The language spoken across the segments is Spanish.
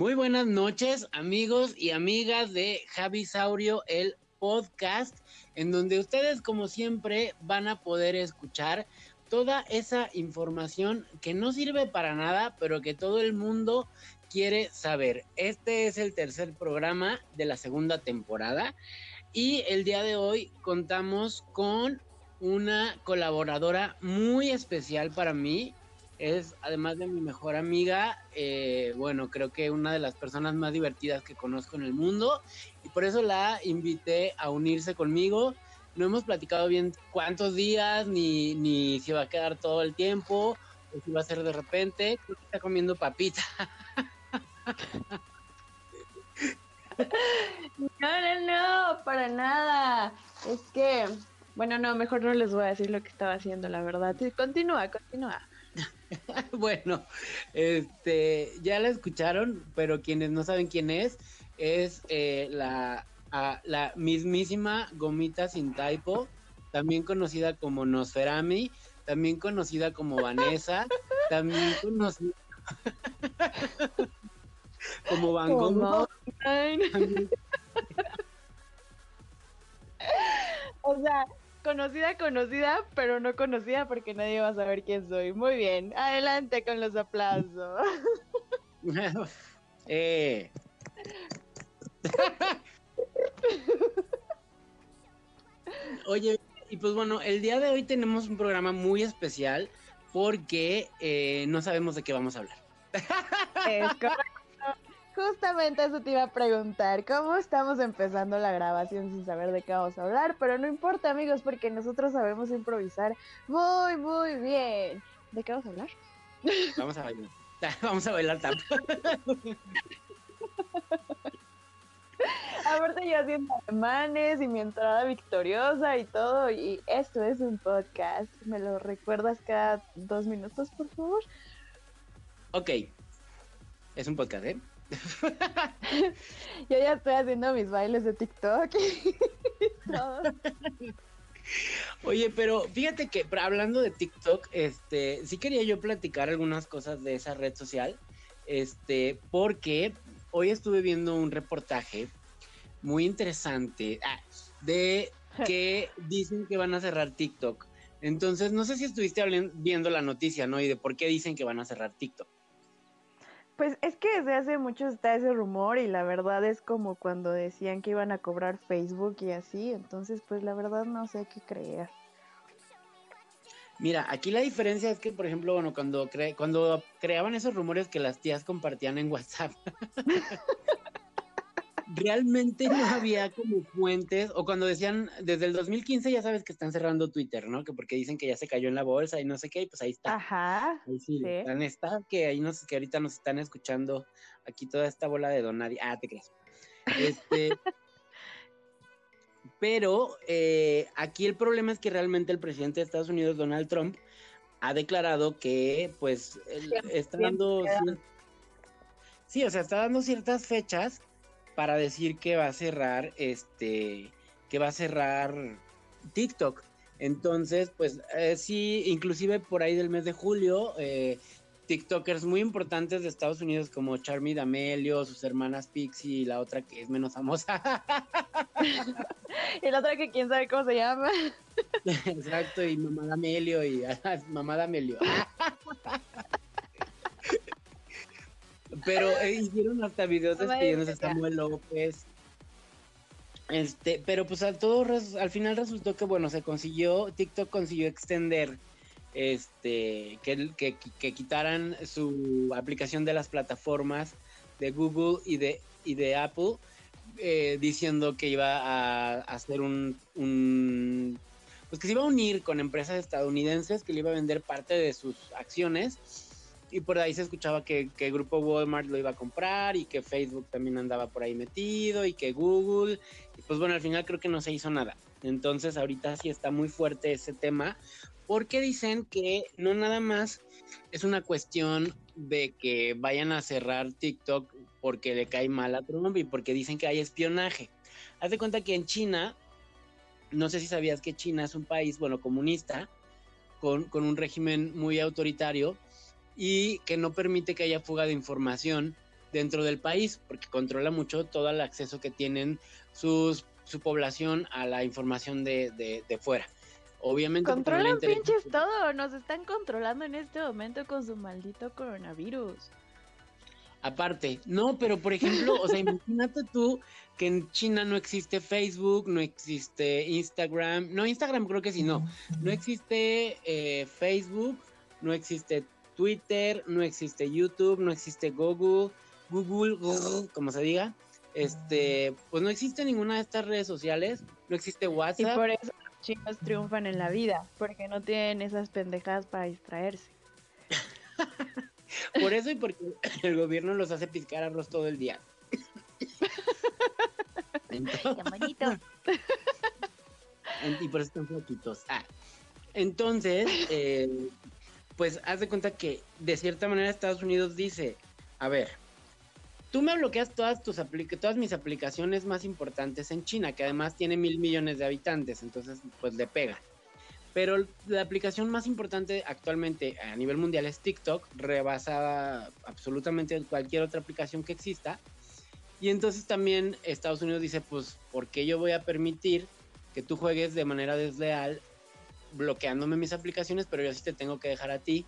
Muy buenas noches, amigos y amigas de Javi Saurio, el podcast, en donde ustedes, como siempre, van a poder escuchar toda esa información que no sirve para nada, pero que todo el mundo quiere saber. Este es el tercer programa de la segunda temporada y el día de hoy contamos con una colaboradora muy especial para mí. Es además de mi mejor amiga, eh, bueno, creo que una de las personas más divertidas que conozco en el mundo y por eso la invité a unirse conmigo. No hemos platicado bien cuántos días, ni, ni si va a quedar todo el tiempo, o si va a ser de repente. Creo que está comiendo papita. No, no, no, para nada. Es que, bueno, no, mejor no les voy a decir lo que estaba haciendo, la verdad. Continúa, continúa. bueno, este, ya la escucharon, pero quienes no saben quién es, es eh, la, la mismísima Gomita Sin Taipo, también conocida como Nosferami, también conocida como Vanessa, también conocida como Van Gogh. o sea, conocida, conocida, pero no conocida porque nadie va a saber quién soy. Muy bien, adelante con los aplausos. eh. Oye, y pues bueno, el día de hoy tenemos un programa muy especial porque eh, no sabemos de qué vamos a hablar. Es correcto. Justamente eso te iba a preguntar, ¿cómo estamos empezando la grabación sin saber de qué vamos a hablar? Pero no importa amigos, porque nosotros sabemos improvisar muy, muy bien. ¿De qué vamos a hablar? Vamos a bailar. Vamos a bailar tanto. Aparte yo haciendo alemanes y mi entrada victoriosa y todo, y esto es un podcast. ¿Me lo recuerdas cada dos minutos, por favor? Ok. Es un podcast, ¿eh? Yo ya estoy haciendo mis bailes de TikTok Oye, pero fíjate que hablando de TikTok, este, sí quería yo platicar algunas cosas de esa red social, este, porque hoy estuve viendo un reportaje muy interesante ah, de que dicen que van a cerrar TikTok. Entonces, no sé si estuviste viendo la noticia, ¿no? Y de por qué dicen que van a cerrar TikTok. Pues es que desde hace mucho está ese rumor y la verdad es como cuando decían que iban a cobrar Facebook y así, entonces pues la verdad no sé qué creer. Mira, aquí la diferencia es que, por ejemplo, bueno, cuando, cre cuando creaban esos rumores que las tías compartían en WhatsApp, realmente no había como fuentes, o cuando decían, desde el 2015 ya sabes que están cerrando Twitter, ¿no? Que porque dicen que ya se cayó en la bolsa y no sé qué, y pues ahí está. Ajá. Ahí sí, Están, está, que ahí nos, que ahorita nos están escuchando aquí toda esta bola de Donadi. Ah, te crees. Este. pero eh, aquí el problema es que realmente el presidente de Estados Unidos, Donald Trump, ha declarado que, pues, está dando. Sí, o sea, está dando ciertas fechas para decir que va a cerrar este que va a cerrar TikTok. Entonces, pues eh, sí, inclusive por ahí del mes de julio, eh, TikTokers muy importantes de Estados Unidos como Charmy D'Amelio, sus hermanas Pixie y la otra que es menos famosa. y la otra que quién sabe cómo se llama. Exacto, y Mamá D'Amelio y Mamá D'Amelio. Pero eh, hicieron hasta videos despidiéndose a Samuel López. Este, pero pues al todo al final resultó que bueno, se consiguió, TikTok consiguió extender este que, que, que quitaran su aplicación de las plataformas de Google y de, y de Apple, eh, diciendo que iba a, hacer un, un, pues que se iba a unir con empresas estadounidenses, que le iba a vender parte de sus acciones y por ahí se escuchaba que, el grupo Walmart lo iba a comprar y que Facebook también andaba por ahí metido y que Google. Y pues bueno, al final creo que no se hizo nada. Entonces ahorita sí está muy fuerte ese tema porque dicen que no nada más es una cuestión de que vayan a cerrar TikTok porque le cae mal a Trump y porque dicen que hay espionaje. Haz de cuenta que en China, no sé si sabías que China es un país, bueno, comunista, con, con un régimen muy autoritario y que no permite que haya fuga de información dentro del país, porque controla mucho todo el acceso que tienen sus, su población a la información de, de, fuera. Obviamente. Controlan pinches todo, nos están controlando en este momento con su maldito coronavirus. Aparte, no, pero por ejemplo, o sea, imagínate tú que en China no existe Facebook, no existe Instagram, no, Instagram creo que sí, no, no existe eh, Facebook, no existe Twitter, no existe YouTube, no existe Google, Google, Google, como se diga, este, pues no existe ninguna de estas redes sociales, no existe WhatsApp. Y por eso los chinos triunfan en la vida, porque no tienen esas pendejadas para distraerse. Por eso y porque el gobierno los hace piscar arroz todo el día. Entonces, y por eso están flaquitos. Ah. Entonces, eh, pues haz de cuenta que de cierta manera Estados Unidos dice, a ver, tú me bloqueas todas tus todas mis aplicaciones más importantes en China, que además tiene mil millones de habitantes, entonces pues le pega. Pero la aplicación más importante actualmente a nivel mundial es TikTok, rebasada absolutamente cualquier otra aplicación que exista. Y entonces también Estados Unidos dice, pues, ¿por qué yo voy a permitir que tú juegues de manera desleal bloqueándome mis aplicaciones, pero yo sí te tengo que dejar a ti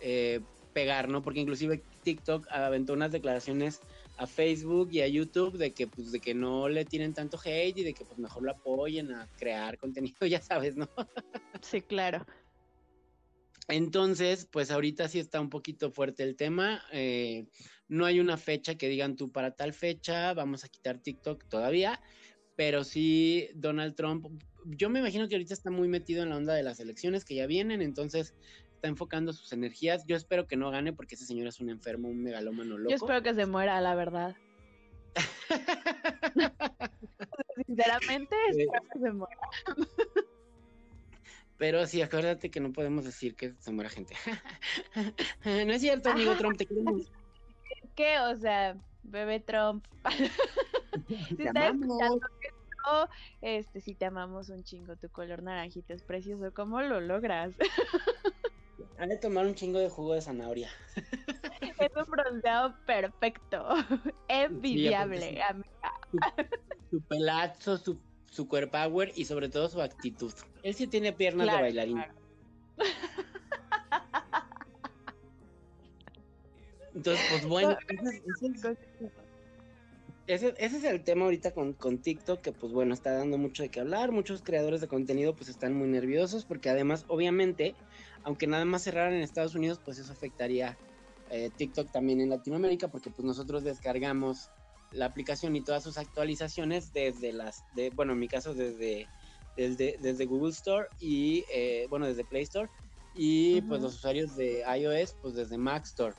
eh, pegar, ¿no? Porque inclusive TikTok aventó unas declaraciones a Facebook y a YouTube de que pues de que no le tienen tanto hate y de que pues mejor lo apoyen a crear contenido, ya sabes, ¿no? Sí, claro. Entonces, pues ahorita sí está un poquito fuerte el tema. Eh, no hay una fecha que digan tú para tal fecha, vamos a quitar TikTok todavía, pero sí Donald Trump, yo me imagino que ahorita está muy metido en la onda de las elecciones que ya vienen, entonces está enfocando sus energías. Yo espero que no gane porque ese señor es un enfermo, un megalómano loco. Yo espero que se muera, la verdad. Sinceramente, espero que se muera. Pero sí, acuérdate que no podemos decir que se muera gente. no es cierto, amigo Trump, te queremos. ¿Qué? O sea, bebé Trump. si estás escuchando este, si te amamos un chingo, tu color naranjito es precioso. ¿Cómo lo logras? Han de tomar un chingo de jugo de zanahoria. Es un bronceado perfecto. Envidiable, amiga. Su, pelazo, su, su power y sobre todo su actitud. Él sí tiene piernas de bailarín. Entonces, pues bueno, ese, ese, es el tema ahorita con, con, TikTok, que pues bueno, está dando mucho de qué hablar. Muchos creadores de contenido pues están muy nerviosos porque además, obviamente, aunque nada más cerraran en Estados Unidos, pues eso afectaría eh, TikTok también en Latinoamérica porque pues nosotros descargamos la aplicación y todas sus actualizaciones desde las, de, bueno, en mi caso desde, desde, desde Google Store y, eh, bueno, desde Play Store y pues los usuarios de iOS pues desde Mac Store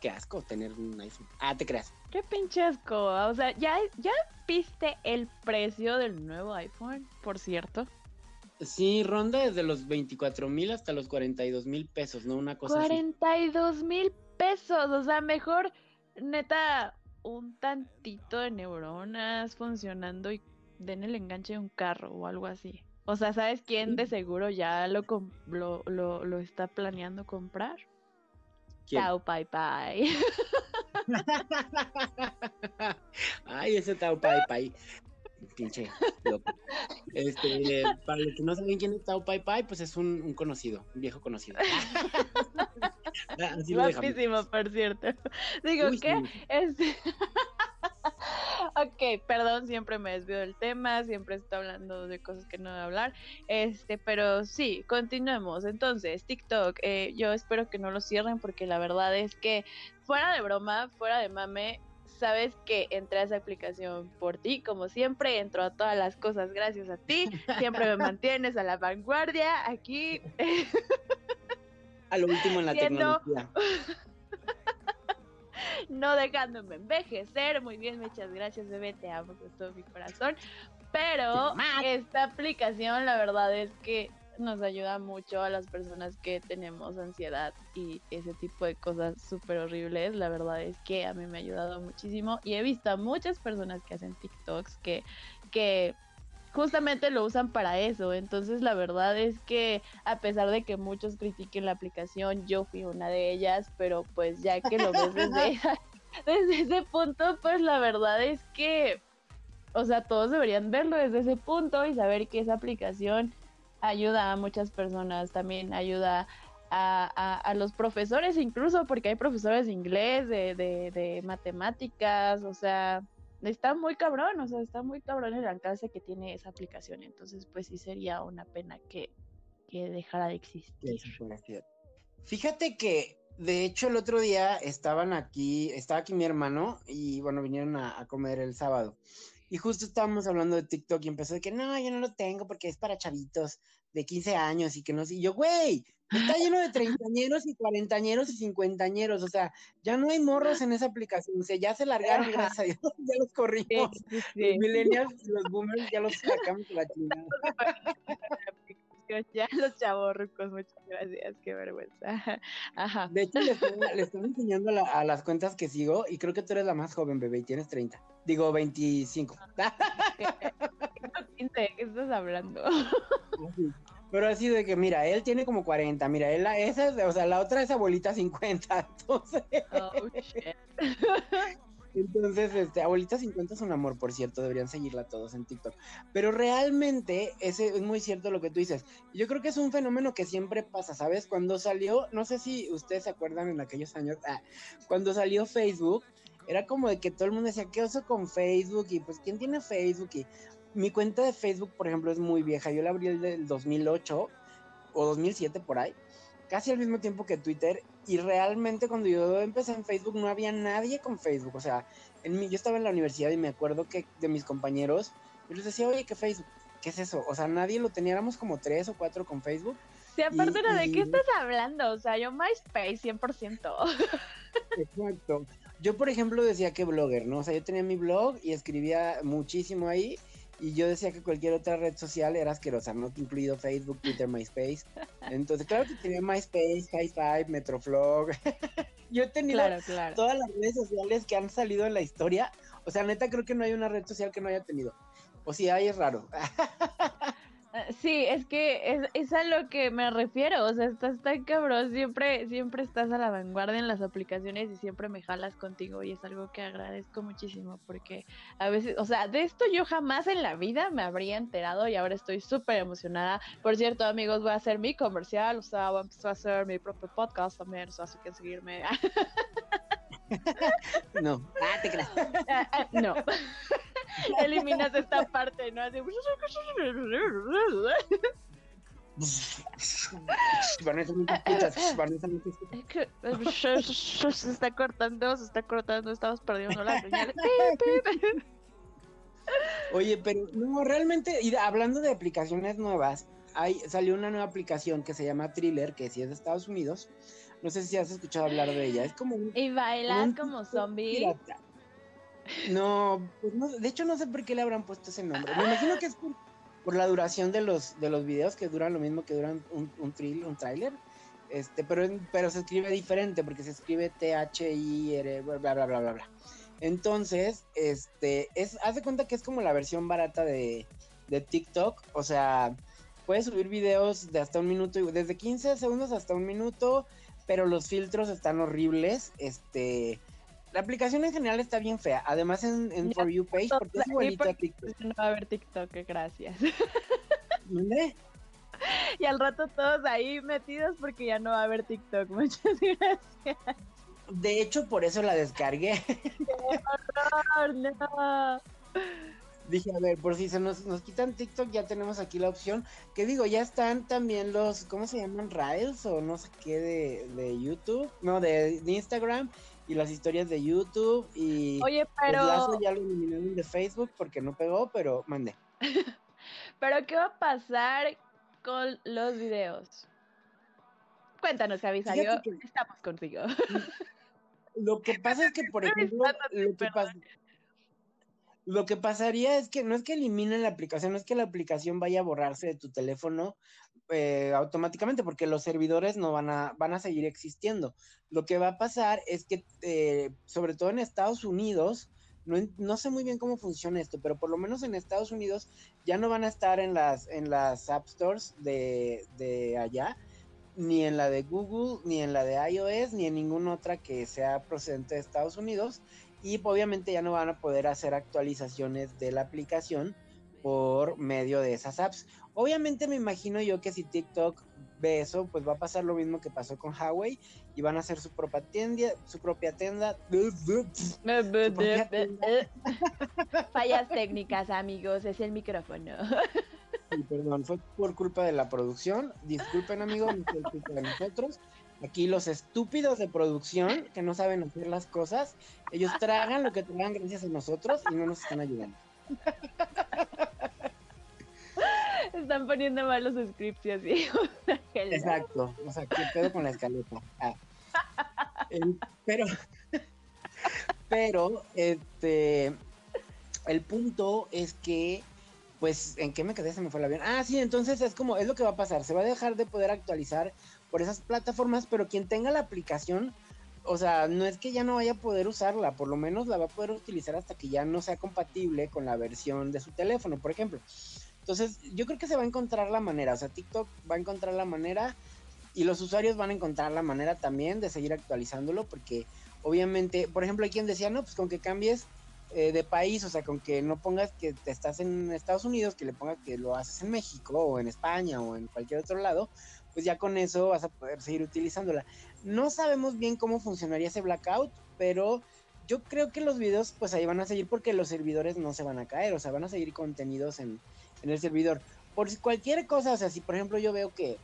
qué asco tener un iPhone. Ah, te creas. Qué pinche asco. O sea, ¿ya, ¿ya viste el precio del nuevo iPhone, por cierto? Sí, ronda desde los 24 mil hasta los 42 mil pesos, ¿no? Una cosa 42 mil pesos, o sea, mejor, neta, un tantito de neuronas funcionando y den el enganche de un carro o algo así. O sea, ¿sabes quién de seguro ya lo, lo, lo, lo está planeando comprar? Tao Pai Pai. Ay, ese Tao Pai Pai. Pinche loco. Este, para los que no saben quién es Tao Pai Pai, pues es un, un conocido, un viejo conocido. Así Guapísimo, por cierto. Digo, ¿qué? Este... ok, perdón, siempre me desvío del tema, siempre estoy hablando de cosas que no voy a hablar. Este, pero sí, continuemos. Entonces, TikTok, eh, yo espero que no lo cierren porque la verdad es que, fuera de broma, fuera de mame, sabes que entré a esa aplicación por ti, como siempre, entro a todas las cosas gracias a ti, siempre me mantienes a la vanguardia aquí. a lo último en la tecnología. no dejándome envejecer. Muy bien, muchas gracias, bebé, te amo con todo mi corazón. Pero esta aplicación, la verdad es que nos ayuda mucho a las personas que tenemos ansiedad y ese tipo de cosas súper horribles. La verdad es que a mí me ha ayudado muchísimo y he visto a muchas personas que hacen TikToks que, que justamente lo usan para eso. Entonces la verdad es que a pesar de que muchos critiquen la aplicación, yo fui una de ellas, pero pues ya que lo ves desde desde ese punto, pues la verdad es que, o sea, todos deberían verlo desde ese punto y saber que esa aplicación ayuda a muchas personas, también ayuda a, a, los profesores incluso, porque hay profesores de inglés, de, de, matemáticas, o sea, está muy cabrón, o sea, está muy cabrón el alcance que tiene esa aplicación, entonces pues sí sería una pena que, que dejara de existir. Fíjate que de hecho, el otro día estaban aquí, estaba aquí mi hermano y bueno, vinieron a, comer el sábado. Y justo estábamos hablando de TikTok y empezó de que no, yo no lo tengo porque es para chavitos de 15 años y que no sé. Y yo, güey, está lleno de treintañeros y cuarentañeros y cincuentañeros. O sea, ya no hay morros en esa aplicación. O sea, ya se largaron, gracias a Dios, ya los corrimos. Los millennials y los boomers ya los sacamos de la chingada. Ya los chavorrucos, muchas gracias, qué vergüenza. Ajá. De hecho, le estoy, enseñando a las cuentas que sigo y creo que tú eres la más joven, bebé, y tienes 30. Digo, 25. ¿Qué estás hablando? Pero así de que, mira, él tiene como 40, mira, él, esa, o sea, la otra es abuelita 50, entonces... Oh, shit. Entonces, este, Abuelita 50 es un amor, por cierto, deberían seguirla todos en TikTok. Pero realmente, ese es muy cierto lo que tú dices. Yo creo que es un fenómeno que siempre pasa, ¿sabes? Cuando salió, no sé si ustedes se acuerdan en aquellos años, ah, cuando salió Facebook, era como de que todo el mundo decía, ¿qué oso con Facebook? Y pues, ¿quién tiene Facebook? Y mi cuenta de Facebook, por ejemplo, es muy vieja. Yo la abrí el del 2008 o 2007 por ahí casi al mismo tiempo que Twitter y realmente cuando yo empecé en Facebook no había nadie con Facebook, o sea, en mi, yo estaba en la universidad y me acuerdo que de mis compañeros, yo les decía, oye, ¿qué Facebook? ¿Qué es eso? O sea, nadie lo teníamos como tres o cuatro con Facebook. Sí, aparte de qué estás hablando, o sea, yo MySpace 100%. Exacto. Yo, por ejemplo, decía que blogger, ¿no? O sea, yo tenía mi blog y escribía muchísimo ahí y yo decía que cualquier otra red social era asquerosa, no incluido Facebook, Twitter, MySpace. Entonces, claro que tenía MySpace, High Five, Metroflog. yo he tenido todas las redes sociales que han salido en la historia. O sea, neta, creo que no hay una red social que no haya tenido. O si hay, es raro. Ah, sí, es que es, es, a lo que me refiero, o sea, estás tan cabrón, siempre, siempre estás a la vanguardia en las aplicaciones y siempre me jalas contigo y es algo que agradezco muchísimo porque a veces, o sea, de esto yo jamás en la vida me habría enterado y ahora estoy súper emocionada. Por cierto, amigos, voy a hacer mi comercial, o sea, voy a empezar a hacer mi propio podcast también, o sea, así que seguirme. no, ah, te creas. No. eliminas esta parte, ¿no? Así... Se está cortando, se está cortando, estamos perdiendo la señal. Oye, pero no, realmente, y hablando de aplicaciones nuevas, hay, salió una nueva aplicación que se llama Thriller, que sí es de Estados Unidos. No sé si has escuchado hablar de ella. Es como Y bailas como, zombie. No, pues no, de hecho no sé por qué le habrán puesto ese nombre. Me imagino que es por, la duración de los, de los videos que duran lo mismo que duran un, un, un tráiler. Este, pero, pero se escribe diferente porque se escribe T-H-I-R, bla, bla, bla, bla, bla. Entonces, este, es, haz de cuenta que es como la versión barata de, de TikTok. O sea, puedes subir videos de hasta un minuto, desde 15 segundos hasta un minuto, pero los filtros están horribles. Este, la aplicación en general está bien fea. Además en, For You page, porque es igualita a TikTok. No va a haber TikTok, gracias. ¿Dónde? Y al rato todos ahí metidos porque ya no va a haber TikTok. Muchas gracias. De hecho, por eso la descargué. ¡Qué horror! ¡No! Dije, a ver, por si se nos, nos quitan TikTok, ya tenemos aquí la opción. Que digo, ya están también los, ¿cómo se llaman? Rails o no sé qué de, de YouTube. No, de, de Instagram y las historias de YouTube y Oye, pero ya lo eliminaron de Facebook porque no pegó, pero mandé. pero ¿qué va a pasar con los videos? Cuéntanos, Javi, estamos contigo. Lo que pasa es que, por ejemplo, lo que pasa, lo que pasaría es que no es que eliminen la aplicación, no es que la aplicación vaya a borrarse de tu teléfono eh, automáticamente, porque los servidores no van a, van a seguir existiendo. Lo que va a pasar es que, eh, sobre todo en Estados Unidos, no, no, sé muy bien cómo funciona esto, pero por lo menos en Estados Unidos ya no van a estar en las, en las App Stores de, de allá, ni en la de Google, ni en la de iOS, ni en ninguna otra que sea procedente de Estados Unidos. Y obviamente ya no van a poder hacer actualizaciones de la aplicación por medio de esas apps. Obviamente me imagino yo que si TikTok ve eso, pues va a pasar lo mismo que pasó con Huawei y van a hacer su propia tienda, su propia tienda. Fallas técnicas, amigos, es el micrófono. perdón, fue por culpa de la producción. Disculpen, amigos, no fue culpa de nosotros. Aquí los estúpidos de producción que no saben hacer las cosas, ellos tragan lo que tragan gracias a nosotros y no nos están ayudando. Están poniendo mal los scripts y así. Exacto, o sea, ¿qué pedo con la escaleta? Ah. pero, pero, este, el punto es que pues, ¿en qué me quedé? Se me fue el avión. Ah, sí, entonces es como, es lo que va a pasar. Se va a dejar de poder actualizar por esas plataformas, pero quien tenga la aplicación, o sea, no es que ya no vaya a poder usarla, por lo menos la va a poder utilizar hasta que ya no sea compatible con la versión de su teléfono, por ejemplo. Entonces, yo creo que se va a encontrar la manera, o sea, TikTok va a encontrar la manera y los usuarios van a encontrar la manera también de seguir actualizándolo, porque obviamente, por ejemplo, hay quien decía, no, pues con que cambies eh, de país, o sea, con que no pongas que te estás en Estados Unidos, que le pongas que lo haces en México o en España o en cualquier otro lado, pues ya con eso vas a poder seguir utilizándola. No sabemos bien cómo funcionaría ese blackout, pero yo creo que los videos pues ahí van a seguir porque los servidores no se van a caer, o sea, van a seguir contenidos en, en el servidor. Por si cualquier cosa, o sea, si por ejemplo yo veo que,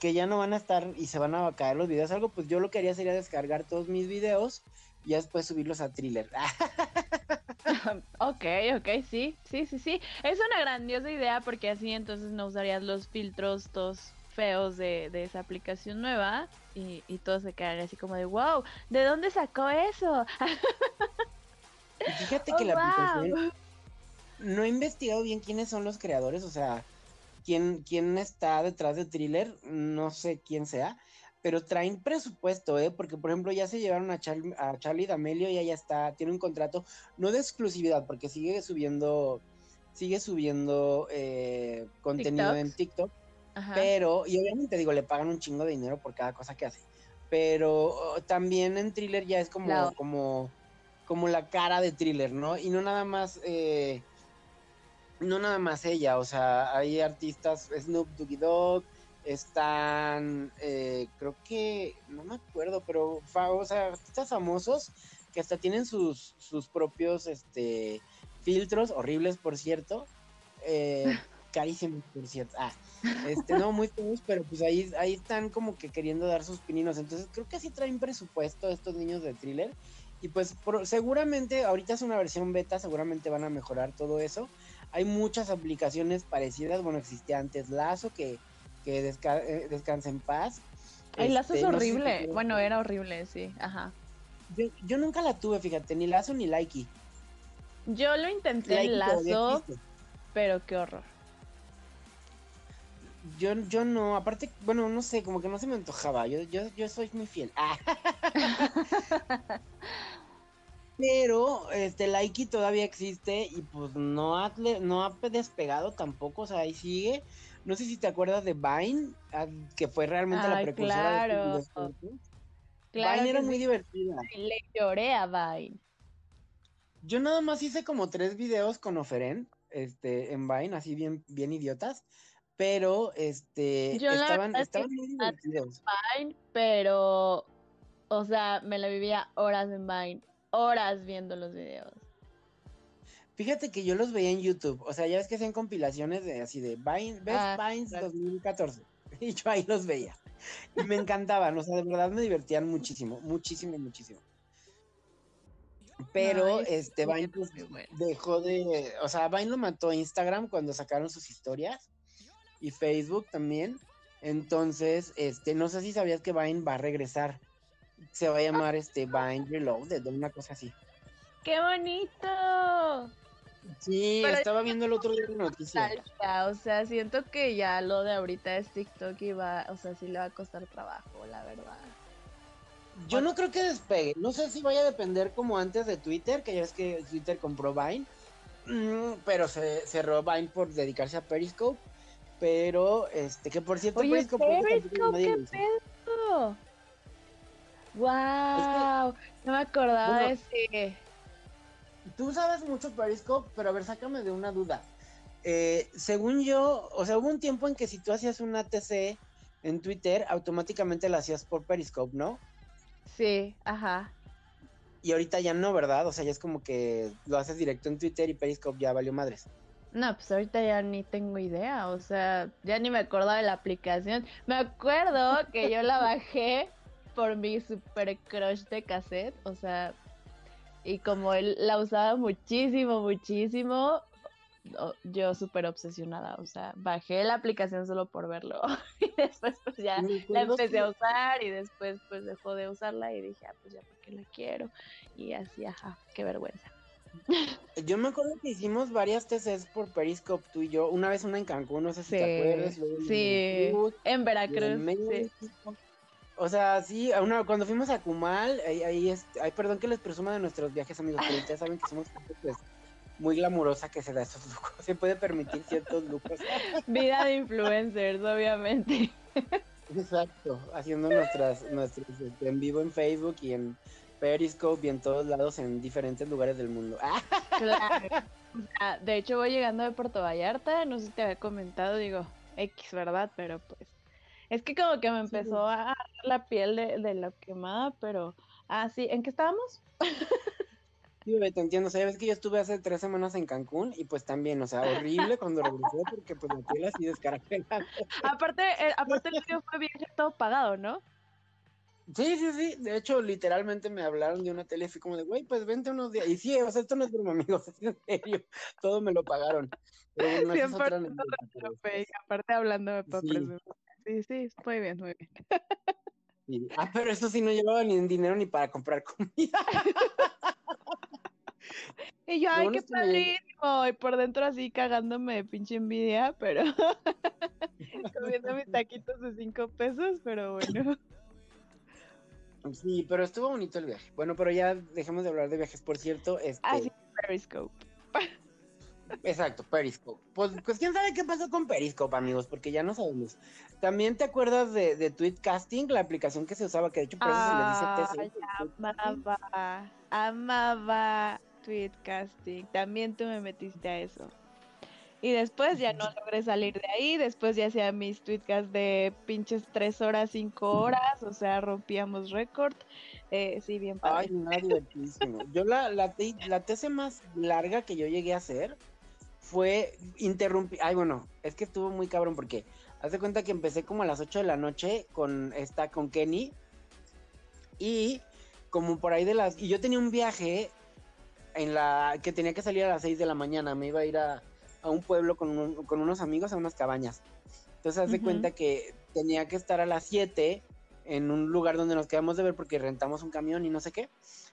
que ya no van a estar y se van a caer los videos, algo, pues yo lo que haría sería descargar todos mis videos y después subirlos a thriller. ok, ok, sí, sí, sí, sí. Es una grandiosa idea porque así entonces no usarías los filtros todos feos de, esa aplicación nueva y, y todo se quedaría así como de, wow, ¿de dónde sacó eso? Fíjate que la oh, aplicación no he investigado bien quiénes son los creadores, o sea, quién, quién está detrás de Thriller, no sé quién sea, pero traen presupuesto, ¿eh? Porque, por ejemplo, ya se llevaron a, a Charlie D'Amelio y ella está, tiene un contrato, no de exclusividad, porque sigue subiendo, sigue subiendo eh, contenido en TikTok, pero, y obviamente digo, le pagan un chingo de dinero por cada cosa que hace, pero oh, también en Thriller ya es como, como, como la cara de Thriller, ¿no? Y no nada más, eh, no nada más ella, o sea, hay artistas, Snoop Doggy Dogg, están, eh, creo que, no me acuerdo, pero, o sea, artistas famosos que hasta tienen sus, sus propios este, filtros, horribles por cierto, eh, carísimos por cierto, ah, este, no muy feos, pero pues ahí, ahí están como que queriendo dar sus pininos, entonces creo que sí traen presupuesto estos niños de thriller, y pues seguramente, ahorita es una versión beta, seguramente van a mejorar todo eso, hay muchas aplicaciones parecidas, bueno, existía antes Lazo, que que eh, descanse en paz. Ay, Lazo es este, horrible. bueno, era horrible, sí. Ajá. Yo, nunca la tuve, fíjate, ni Lazo ni Likey. Yo lo intenté en Lazo, pero qué horror. Yo, yo no, aparte, bueno, no sé, como que no se me antojaba. Yo, yo, yo soy muy fiel. Pero este Likey todavía existe y pues no ha, no ha despegado tampoco, o sea, ahí sigue. No sé si te acuerdas de Vine, ah, que fue realmente la precursora de este claro. Vine era muy divertida. Le lloré a Vine. Yo nada más hice como tres videos con Oferen, este, en Vine, así bien, bien idiotas. Pero este estaban, estaban muy divertidos. Vine, pero o sea, me la vivía horas en Vine, horas viendo los videos. Fíjate que yo los veía en YouTube. O sea, ya ves que hacían compilaciones de así de Vine, Best ah, Vines 2014. Y yo ahí los veía. Y me encantaban. O sea, de verdad me divertían muchísimo. Muchísimo, muchísimo. Pero este Vine pues, dejó de. O sea, Vine lo mató Instagram cuando sacaron sus historias. Y Facebook también. Entonces, este, no sé si sabías que Vine va a regresar. Se va a llamar este Vine Reloaded, una cosa así. ¡Qué bonito! Sí, estaba viendo el otro día la noticia. O sea, siento que ya lo de ahorita es TikTok y va, o sea, sí le va a costar trabajo, la verdad. Yo no creo que despegue. No sé si vaya a depender como antes de Twitter, que ya es que Twitter compró Vine. Mm, pero se cerró Vine por dedicarse a Periscope. Pero, este, que por cierto, Oye, Periscope, Periscope ¿qué pedo? ¡Wow! no me acordaba de ese. Tú sabes mucho Periscope, pero a ver, sácame de una duda. Eh, según yo, o sea, hubo un tiempo en que si tú hacías una TC en Twitter, automáticamente la hacías por Periscope, ¿no? Sí, ajá. Y ahorita ya no, ¿verdad? O sea, ya es como que lo haces directo en Twitter y Periscope ya valió madres. No, pues ahorita ya ni tengo idea, o sea, ya ni me acordaba de la aplicación. Me acuerdo que yo la bajé por mi super crush de cassette, o sea, y como él la usaba muchísimo, muchísimo, yo súper obsesionada, o sea, bajé la aplicación solo por verlo y después pues ya la empecé a usar y después pues dejó de usarla y dije, ah, pues ya para qué la quiero y así, ajá, qué vergüenza. Yo me acuerdo que hicimos varias TCs por Periscope, tú y yo, una vez una en Cancún, no sé si te acuerdas. sí, en, Veracruz, O sea, sí, una, cuando fuimos a Cumal, ahí, ahí es, ay, perdón que les presuma de nuestros viajes, amigos, pero ustedes saben que somos pues, muy glamurosa que se da esos lujos, se puede permitir ciertos lujos. Vida de influencers, obviamente. Exacto, haciendo nuestras, nuestros este, en vivo en Facebook y en Periscope y en todos lados en diferentes lugares del mundo. Claro. De hecho voy llegando de Puerto Vallarta, no sé si te había comentado, digo, X, ¿verdad? Pero pues es que como que me empezó a la piel de, de la quemada, pero ah, sí, ¿en qué estábamos? Sí, te entiendo. O sea, ves que yo estuve hace tres semanas en Cancún y pues también, o sea, horrible cuando regresé porque pues la piel así descaracterizada. aparte, eh, aparte el video fue bien todo pagado, ¿no? Sí, sí, sí. De hecho, literalmente me hablaron de una tele fui como de, güey, pues vente unos días. Y sí, o sea, esto no es broma, amigos, es en serio. Todo me lo pagaron. Pero bueno, sí, aparte, aparte hablando de sí. sí, sí, muy bien, muy bien. Ah, pero eso sí no llevaba ni dinero ni para comprar comida. Y yo, ay, qué padrísimo. Y por dentro así cagándome de pinche envidia, pero comiendo mis taquitos de cinco pesos, pero bueno. Sí, pero estuvo bonito el viaje. Bueno, pero ya dejemos de hablar de viajes, por cierto. Este... Ah, sí, Periscope. Exacto, Periscope. Pues, pues quién sabe qué pasó con Periscope, amigos, porque ya no sabemos. También te acuerdas de, de Tweetcasting, la aplicación que se usaba, que de hecho por eso se le dice TC. Amaba, amaba tweetcasting. También tú me metiste a eso. Y después ya no logré salir de ahí, después ya hacía mis tweetcasts de pinches tres horas, cinco horas, o sea, rompíamos récord. Eh, sí, bien padre. Ay, no. Yo la, la, la TC más larga que yo llegué a hacer fue interrumpir. Ay, bueno, es que estuvo muy cabrón porque haz de cuenta que empecé como a las 8 de la noche con esta, con Kenny. Y como por ahí de las. Y yo tenía un viaje en la que tenía que salir a las 6 de la mañana, me iba a ir a, un pueblo con, unos amigos a unas cabañas. Entonces, haz de cuenta que tenía que estar a las 7 en un lugar donde nos quedamos de ver porque rentamos un camión y no sé qué.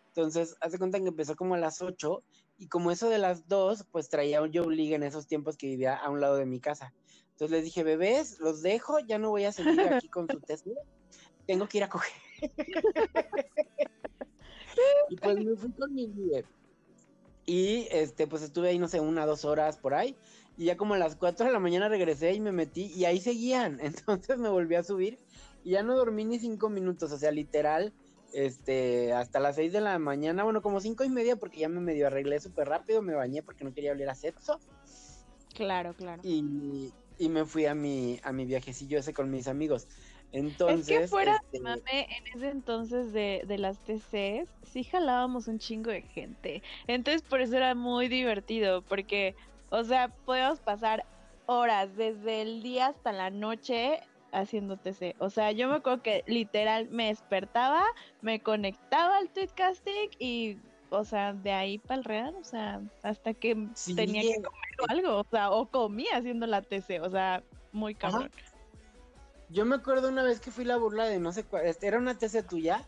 Entonces, haz de cuenta que empezó como a las 8 y como eso de las 2, pues traía un Joe League en esos tiempos que vivía a un lado de mi casa. Entonces les dije, bebés, los dejo, ya no voy a seguir aquí con su Tesla, tengo que ir a coger. y pues me fui con mi y este, pues estuve ahí, no sé, una, dos horas por ahí. Y ya como a las cuatro de la mañana regresé y me metí y ahí seguían. Entonces me volví a subir y ya no dormí ni cinco minutos, o sea, literal, este, hasta las seis de la mañana, bueno, como cinco y media porque ya me medio arreglé súper rápido, me bañé porque no quería oler a sexo. Claro, claro. Y, y me fui a mi, a mi viajecillo ese con mis amigos. Entonces. Es que fuera este mame, en ese entonces de, de las TCs, sí jalábamos un chingo de gente. Entonces, por eso era muy divertido, porque, o sea, podíamos pasar horas, desde el día hasta la noche, haciendo TC. O sea, yo me acuerdo que literal me despertaba, me conectaba al tweetcasting y, o sea, de ahí para el real, o sea, hasta que tenía que comer algo, o sea, o comía haciendo la TC, o sea, muy cabrón. Yo me acuerdo una vez que fui la burla de no sé cuál, este, era una TC tuya,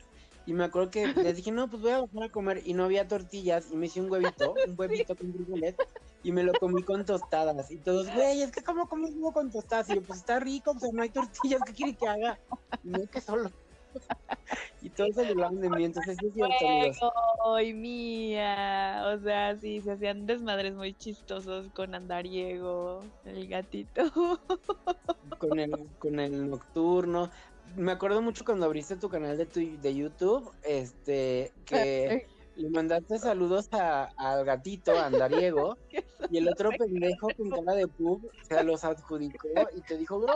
y me acuerdo que les dije, no, pues voy a bajar a comer, y no había tortillas, y me hice un huevito, un huevito con frijoles, y me lo comí con tostadas, y todos, güey, es que como comes huevo con tostadas, y yo, pues está rico, pues no hay tortillas, ¿qué quiere que haga? Y que solo, y todos se burlaban de mí, entonces es cierto, Ay, mía. O sea, sí, se hacían desmadres muy chistosos con Andariego, el gatito. con el, con el nocturno. Me acuerdo mucho cuando abriste tu canal de, tu, de YouTube, este, que le mandaste saludos al gatito, a Andariego, y el otro pendejo con cara de pub se los adjudicó y te dijo. Es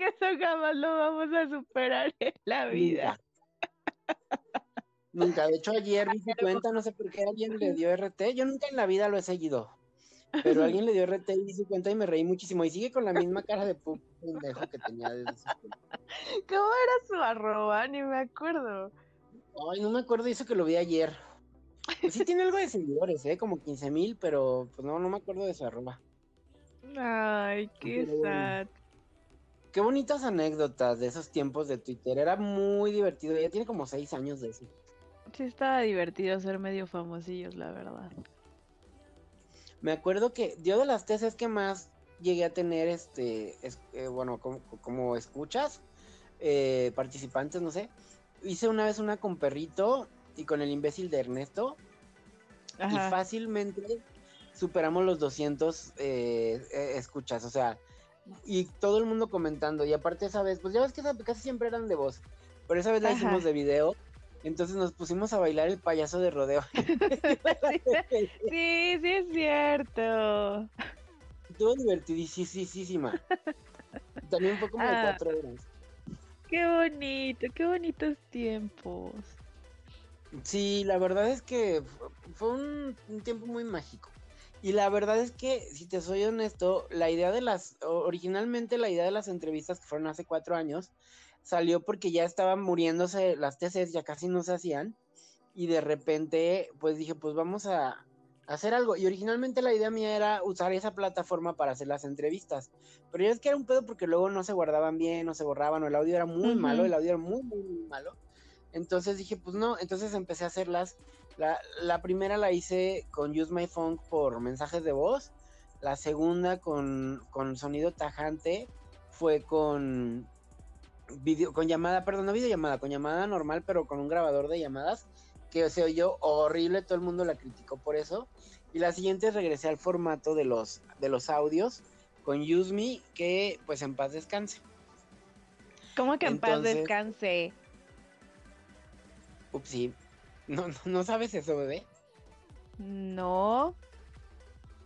que eso jamás lo vamos a superar en la vida. Nunca. De hecho, ayer vi su cuenta, no sé por qué alguien le dio RT. Yo nunca en la vida lo he seguido. Pero alguien le dio RT y su cuenta y me reí muchísimo. Y sigue con la misma cara de pendejo que tenía desde su ¿Cómo era su arroba? Ni me acuerdo. Ay, no me acuerdo, hizo que lo vi ayer. Pues sí tiene algo de seguidores, ¿eh? Como 15 mil, pero pues no, no me acuerdo de su arroba. Ay, qué sad. Qué bonitas anécdotas de esos tiempos de Twitter. Era muy divertido. Ya tiene como seis años de eso. Sí, estaba divertido ser medio famosillos, la verdad. Me acuerdo que yo de las tesis que más llegué a tener, este, eh, bueno, como, escuchas, eh, participantes, no sé. Hice una vez una con Perrito y con el imbécil de Ernesto. Y fácilmente superamos los 200 eh, escuchas. O sea, y todo el mundo comentando. Y aparte esa vez, pues ya ves que casi siempre eran de voz, pero esa vez la hicimos de video. Entonces nos pusimos a bailar el payaso de rodeo. sí, sí es cierto. Estuvo divertidísima. También fue como de ah. cuatro horas. Qué bonito, qué bonitos tiempos. Sí, la verdad es que fue un tiempo muy mágico. Y la verdad es que, si te soy honesto, la idea de las, originalmente la idea de las entrevistas que fueron hace cuatro años, salió porque ya estaban muriéndose las tesis, ya casi no se hacían. Y de repente, pues dije, pues vamos a, hacer algo. Y originalmente la idea mía era usar esa plataforma para hacer las entrevistas. Pero ya es que era un pedo porque luego no se guardaban bien, no se borraban, o el audio era muy malo, el audio era muy, muy, muy malo. Entonces dije, pues no, entonces empecé a hacerlas la, primera la hice con Use My Phone por mensajes de voz. La segunda con, sonido tajante fue con video, con llamada, perdón, no videollamada, con llamada normal, pero con un grabador de llamadas que se oyó horrible, todo el mundo la criticó por eso. Y la siguiente regresé al formato de los, de los audios con Use Me, que pues en paz descanse. ¿Cómo que en paz descanse? Ups, sí, ¿No, no, sabes eso, bebé? No.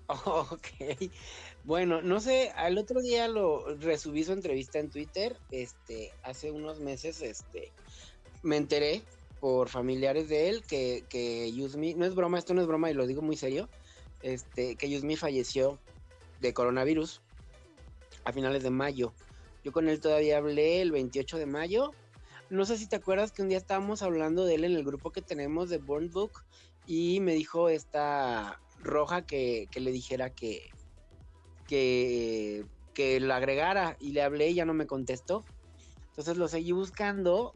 ok. Bueno, no sé, al otro día lo resubí su entrevista en Twitter. Este, hace unos meses, este, me enteré por familiares de él que, que Yusmi, no es broma, esto no es broma y lo digo muy serio, este, que Yusmi falleció de coronavirus a finales de mayo. Yo con él todavía hablé el 28 de mayo no sé si te acuerdas que un día estábamos hablando de él en el grupo que tenemos de Born Book y me dijo esta roja que, le dijera que, que, que lo agregara y le hablé y ya no me contestó. Entonces lo seguí buscando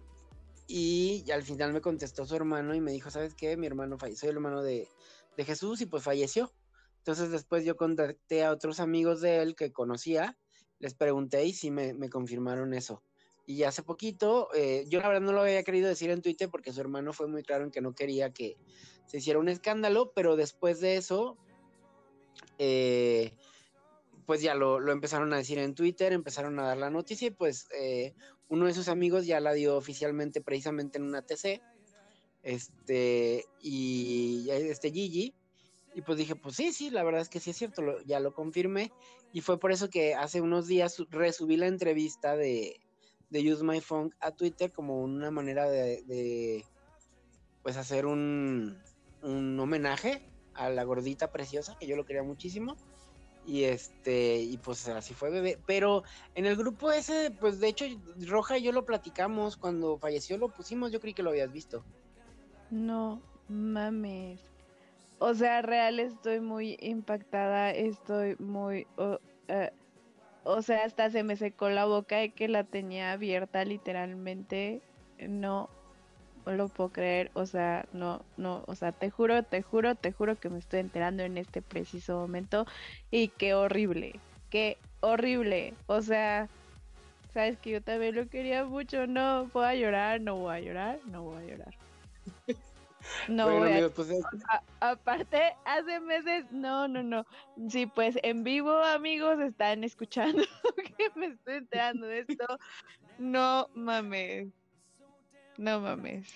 y al final me contestó su hermano y me dijo, ¿sabes qué? Mi hermano falleció, soy el hermano de, de Jesús y pues falleció. Entonces después yo contacté a otros amigos de él que conocía, les pregunté y sí me, me confirmaron eso. Y hace poquito, eh, yo la verdad no lo había querido decir en Twitter porque su hermano fue muy claro en que no quería que se hiciera un escándalo, pero después de eso, eh, pues ya lo, empezaron a decir en Twitter, empezaron a dar la noticia y pues eh, uno de sus amigos ya la dio oficialmente precisamente en una TC, este, y este Gigi, y pues dije, pues sí, sí, la verdad es que sí es cierto, ya lo confirmé, y fue por eso que hace unos días resubí la entrevista de, de Use My Phone a Twitter como una manera de, pues hacer un, un homenaje a la gordita preciosa, que yo lo quería muchísimo. Y este, y pues así fue bebé. Pero en el grupo ese, pues de hecho, Roja y yo lo platicamos. Cuando falleció lo pusimos, yo creí que lo habías visto. No, mames. O sea, real estoy muy impactada, estoy muy... Eh, o sea, hasta se me secó la boca de que la tenía abierta literalmente. No lo puedo creer, o sea, no, no, o sea, te juro, te juro, te juro que me estoy enterando en este preciso momento y qué horrible, qué horrible, o sea, Sabes que yo también lo quería mucho. No voy a llorar, no voy a llorar, no voy a llorar. No voy a... Pues aparte, hace meses, no, no, no. Sí, pues en vivo, amigos, están escuchando que me estoy enterando de esto. No mames. No mames.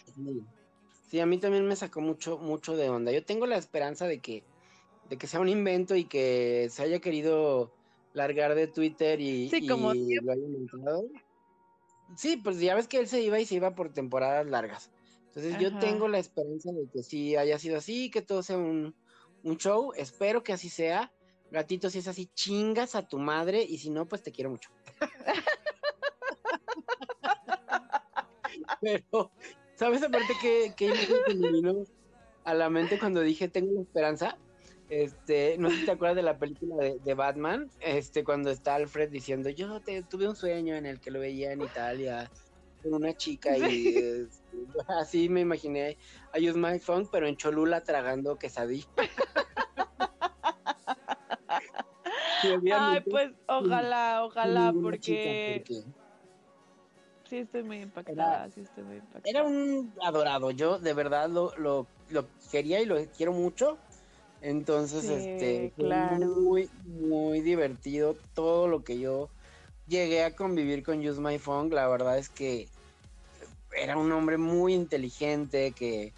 Sí, a mí también me sacó mucho, mucho de onda. Yo tengo la esperanza de que, de que sea un invento y que se haya querido largar de Twitter y, lo haya inventado. Sí, pues ya ves que él se iba y se iba por temporadas largas. Entonces yo tengo la esperanza de que sí haya sido así, que todo sea un, un show. Espero que así sea. Gatito, si es así, chingas a tu madre y si no, pues te quiero mucho. Pero, ¿sabes aparte que, que me vino a la mente cuando dije tengo la esperanza? Este, no sé si te acuerdas de la película de, Batman, este, cuando está Alfred diciendo, yo te, tuve un sueño en el que lo veía en Italia con una chica y así me imaginé a Use My Phone, pero en Cholula tragando quesadilla. Ay, pues ojalá, ojalá, porque sí estoy muy impactada, sí estoy muy impactada. Era un adorado, yo de verdad lo, lo, quería y lo quiero mucho. Entonces, este, muy, muy divertido todo lo que yo llegué a convivir con Use My Phone. La verdad es que era un hombre muy inteligente que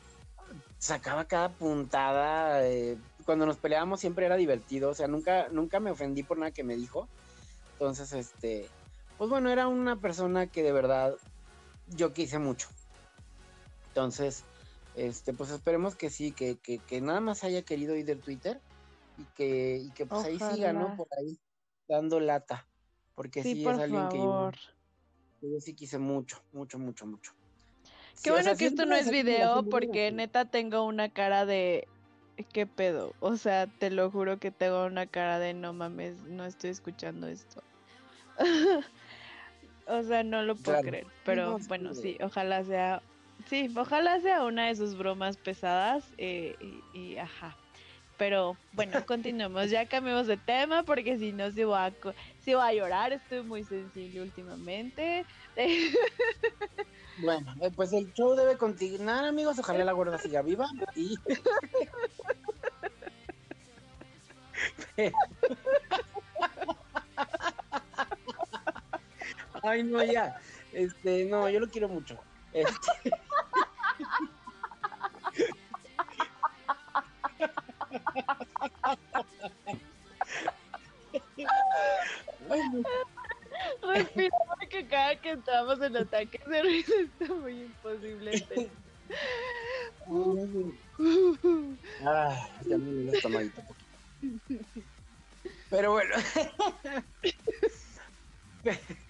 sacaba cada puntada. Eh, cuando nos peleábamos siempre era divertido. O sea, nunca, nunca me ofendí por nada que me dijo. Entonces, este, pues bueno, era una persona que de verdad yo quise mucho. Entonces, este, pues esperemos que sí, que, que, que nada más haya querido ir del Twitter y que, y que pues ahí siga, ¿no? Por ahí, dando lata. Porque sí, es alguien que yo, sí quise mucho, mucho, mucho, mucho. Qué bueno que esto no es video, porque neta tengo una cara de ¿qué pedo? O sea, te lo juro que tengo una cara de no mames, no estoy escuchando esto. O sea, no lo puedo creer. Pero bueno, sí, ojalá sea. Sí, ojalá sea una de sus bromas pesadas. Eh, y, ajá. Pero bueno, continuemos. Ya cambiamos de tema porque si no, si voy, a, si voy a llorar. Estoy muy sensible últimamente. Bueno, eh, pues el show debe continuar, amigos. Ojalá la gorda siga viva. Y. Ay, no, ya. Este, no, yo lo quiero mucho. Este... Respira porque cada que entramos en ataque de risa está muy imposible. ah, ya me. Pero bueno.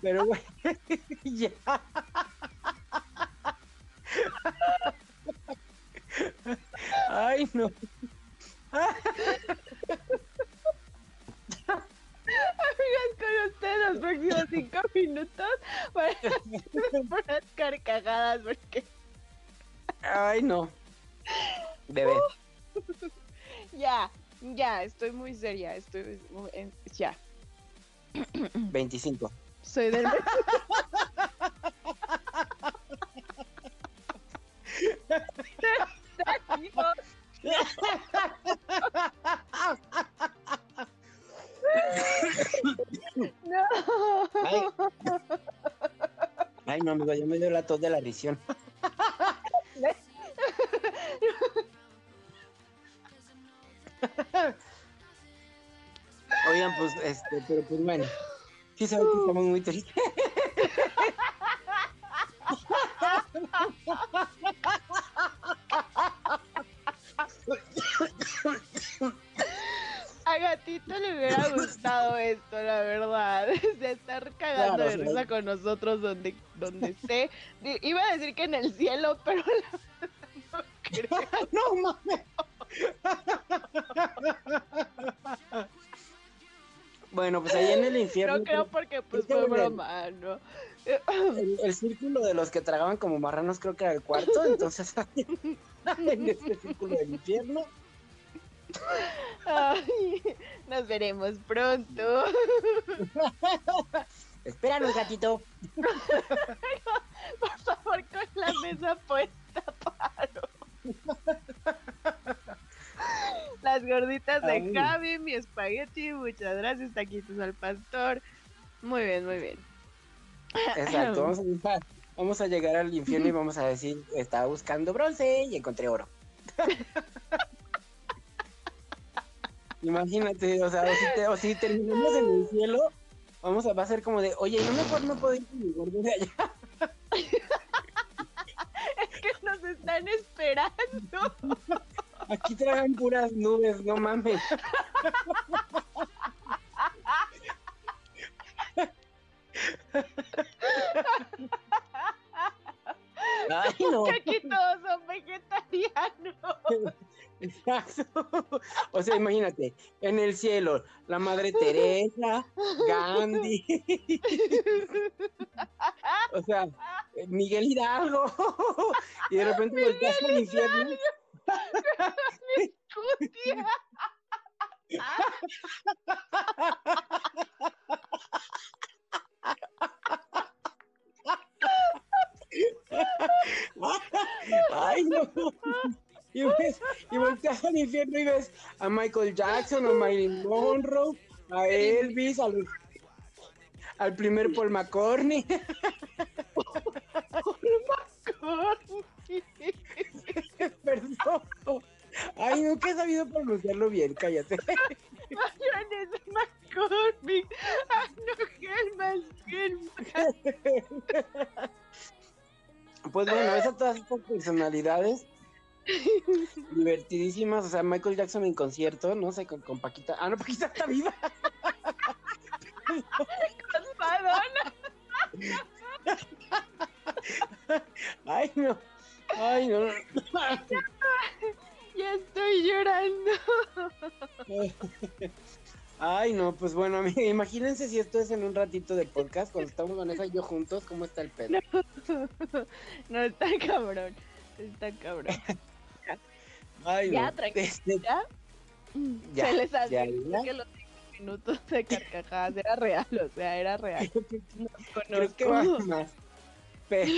Pero bueno, ya. Ay, no. Amigas, con ustedes los próximos cinco minutos para unas carcajadas porque. Ay, no. Bebé. ya, ya, estoy muy seria. Estoy. Ya. 25. Soy del. no. Ay. Ay, no, amigo, ya me dio la tos de la risión. Oigan, pues, este, pero pues bueno. Sí, sabe que estamos muy tristes. Con nosotros donde, donde esté. Iba a decir que en el cielo, pero la no creo. no mames. Bueno, pues ahí en el infierno. No creo porque pues fue broma, ¿no? El, círculo de los que tragaban como marranos creo que era el cuarto, entonces en este círculo del infierno. nos veremos pronto. Espéranos, gatito. Por favor, con la mesa puesta, paro. Las gorditas de Javi, mi espagueti, muchas gracias, taquitos al pastor. Muy bien, muy bien. Exacto, vamos a, vamos a llegar al infierno y vamos a decir, estaba buscando bronce y encontré oro. Imagínate, o sea, o si, terminamos en el cielo, vamos a, va a ser como de, oye, no mejor no puedo ir con mi gordo de allá. es que nos están esperando. Aquí traen puras nubes, no mames. Ay, no. Exacto. O sea, imagínate, en el cielo, la Madre Teresa, Gandhi, o sea, Miguel Hidalgo, y de repente volteas al infierno. Ay, no. Y, ves, y volteas al infierno y ves a Michael Jackson, a Marilyn Monroe, a Elvis, al, al primer Paul McCartney. Paul McCartney. Perdón. Ay, nunca he sabido pronunciarlo bien, cállate. Mayonesa McCormick. Ay, no, Helmas. Pues bueno, esas todas estas personalidades divertidísimas. O sea, Michael Jackson en concierto, no sé, con, con Paquita. Ah, no, Paquita está viva. con Madonna. Ay, no. Ay, no. Ya estoy llorando. Ay, no, pues bueno, imagínense si esto es en un ratito de podcast, cuando estamos Vanessa y yo juntos, ¿cómo está el pedo? No, está cabrón, está cabrón. Ay, ya, tranquilo, ¿ya? ya, Se les hace que los cinco minutos de carcajadas era real, o sea, era real. Creo que más. Pero...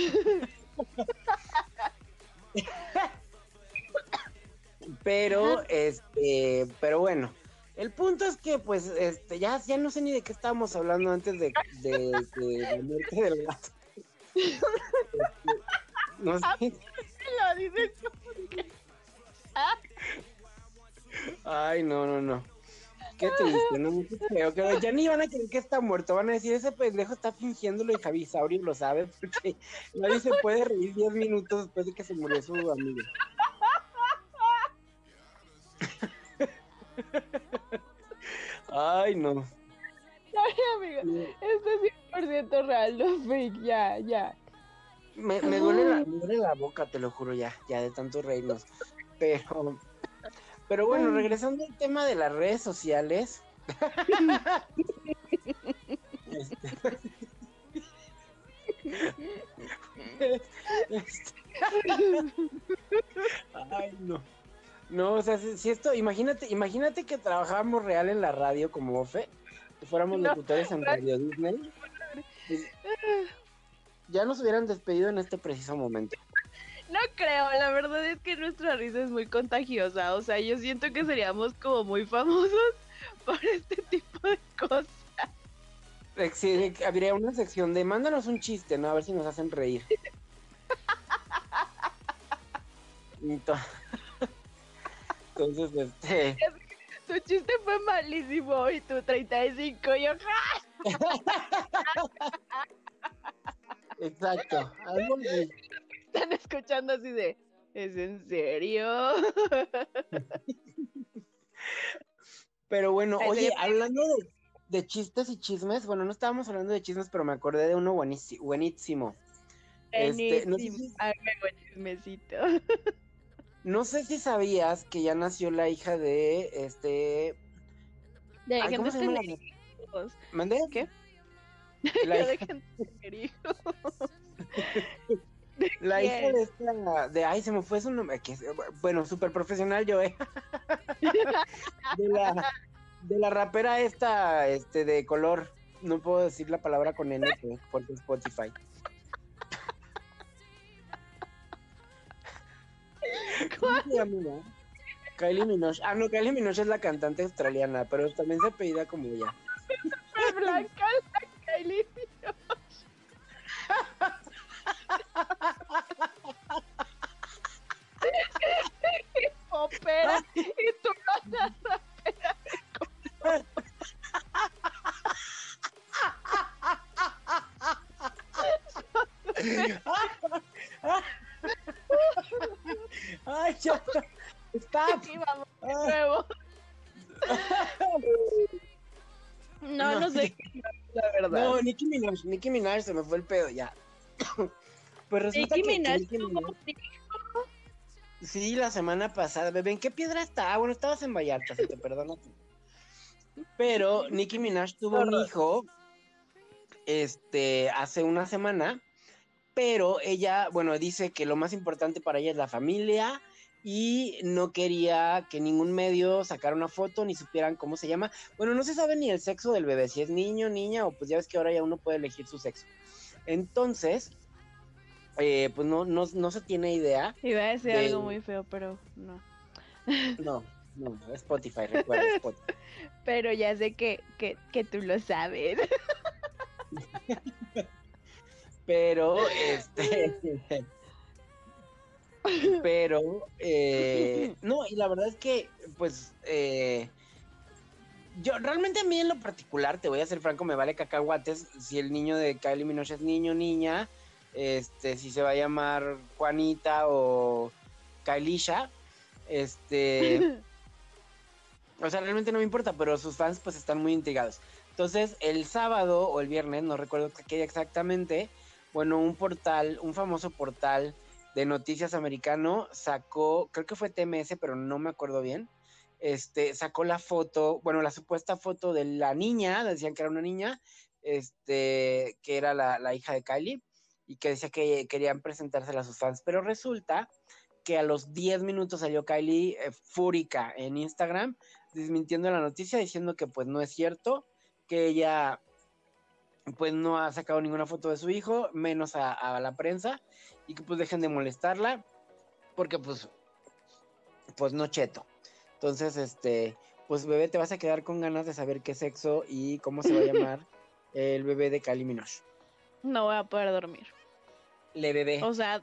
pero, este, pero bueno, el punto es que, pues, este, ya, ya no sé ni de qué estábamos hablando antes de, de, de la muerte del gato. Este, no sé. Lo dices. Ay, no, no, no. Qué triste, no qué feo. Que ya ni van a creer que está muerto. Van a decir, ese pendejo está fingiéndolo y Javi Saurio lo sabe porque nadie se puede reír 10 minutos después de que se murió su amigo. Ay, no. Ay, amiga, esto es 100% real, no fake, ya, ya. Me, me, duele la, me duele la boca, te lo juro, ya, ya de tanto reírnos. Pero, pero bueno, regresando al tema de las redes sociales. este, este, ay, no. No, o sea, si, si, esto, imagínate, imagínate que trabajáramos real en la radio como Ofe, que fuéramos no, locutores en Radio Disney. Pues, ya nos hubieran despedido en este preciso momento. No creo, la verdad es que nuestra risa es muy contagiosa, o sea, yo siento que seríamos como muy famosos por este tipo de cosas. Sí, habría una sección de mándanos un chiste, ¿no? A ver si nos hacen reír. Entonces, este... Tu chiste fue malísimo y tu 35 yo... Exacto. Algo. Están escuchando así de, ¿es en serio? Pero bueno, oye, hablando de, de, chistes y chismes, bueno, no estábamos hablando de chismes, pero me acordé de uno buenísimo. Buenísimo. Este, no, sé si, buen chismecito. no sé si sabías que ya nació la hija de este. De Ay, ¿cómo se llama la... ¿Mandé? ¿Qué? La hija... de gente. La hija de esta, de, ay, se me fue su nombre, que, bueno, súper profesional yo, eh. de, la, de la rapera esta, este, de color, no puedo decir la palabra con N porque Spotify. ¿Cómo se llama? Kylie Minogue. Ah, no, Kylie Minogue es la cantante australiana, pero también se apellida como ella. blanca la Kylie y tú la rapera de Ay, ya está. Aquí vamos de nuevo. No, no, sé qué, la verdad. No, Nicki Minaj, Nicki Minaj se me fue el pedo ya. Pues resulta Nicki que Minaj Nicki tuvo Minaj- Sí, la semana pasada, bebé, ¿en qué piedra está? Ah, bueno, estabas en Vallarta, se te. Pero Nicki Minaj tuvo un hijo, este, hace una semana, pero ella, bueno, dice que lo más importante para ella es la familia y no quería que ningún medio sacara una foto ni supieran cómo se llama. Bueno, no se sabe ni el sexo del bebé, si es niño, niña o pues ya ves que ahora ya uno puede elegir su sexo. Entonces, eh, pues no, no, no se tiene idea. Iba a decir de- algo muy feo, pero no. No, no, Spotify, recuerda, Spotify. Pero ya sé que, que, que tú lo sabes. Pero, este. pero, eh, no, y la verdad es que, pues, eh, yo realmente a mí en lo particular, te voy a ser franco, me vale cacahuates si el niño de Kylie Minogue es niño, niña, este, si se va a llamar Juanita o Kylisha, este. O sea, realmente no me importa, pero sus fans pues están muy intrigados. Entonces, el sábado o el viernes, no recuerdo qué día exactamente, bueno, un portal, un famoso portal de noticias americano sacó, creo que fue TMS, pero no me acuerdo bien, este, sacó la foto, bueno, la supuesta foto de la niña, decían que era una niña, este, que era la, la hija de Kylie, y que decía que querían presentársela a sus fans, pero resulta que a los 10 minutos salió Kylie eh, fúrica en Instagram, desmintiendo la noticia, diciendo que pues no es cierto, que ella pues no ha sacado ninguna foto de su hijo, menos a, a la prensa, y que pues dejen de molestarla, porque pues, pues no cheto. Entonces, este, pues bebé, te vas a quedar con ganas de saber qué sexo y cómo se va a llamar el bebé de Kylie Minogue. No voy a poder dormir. Le bebé. O sea,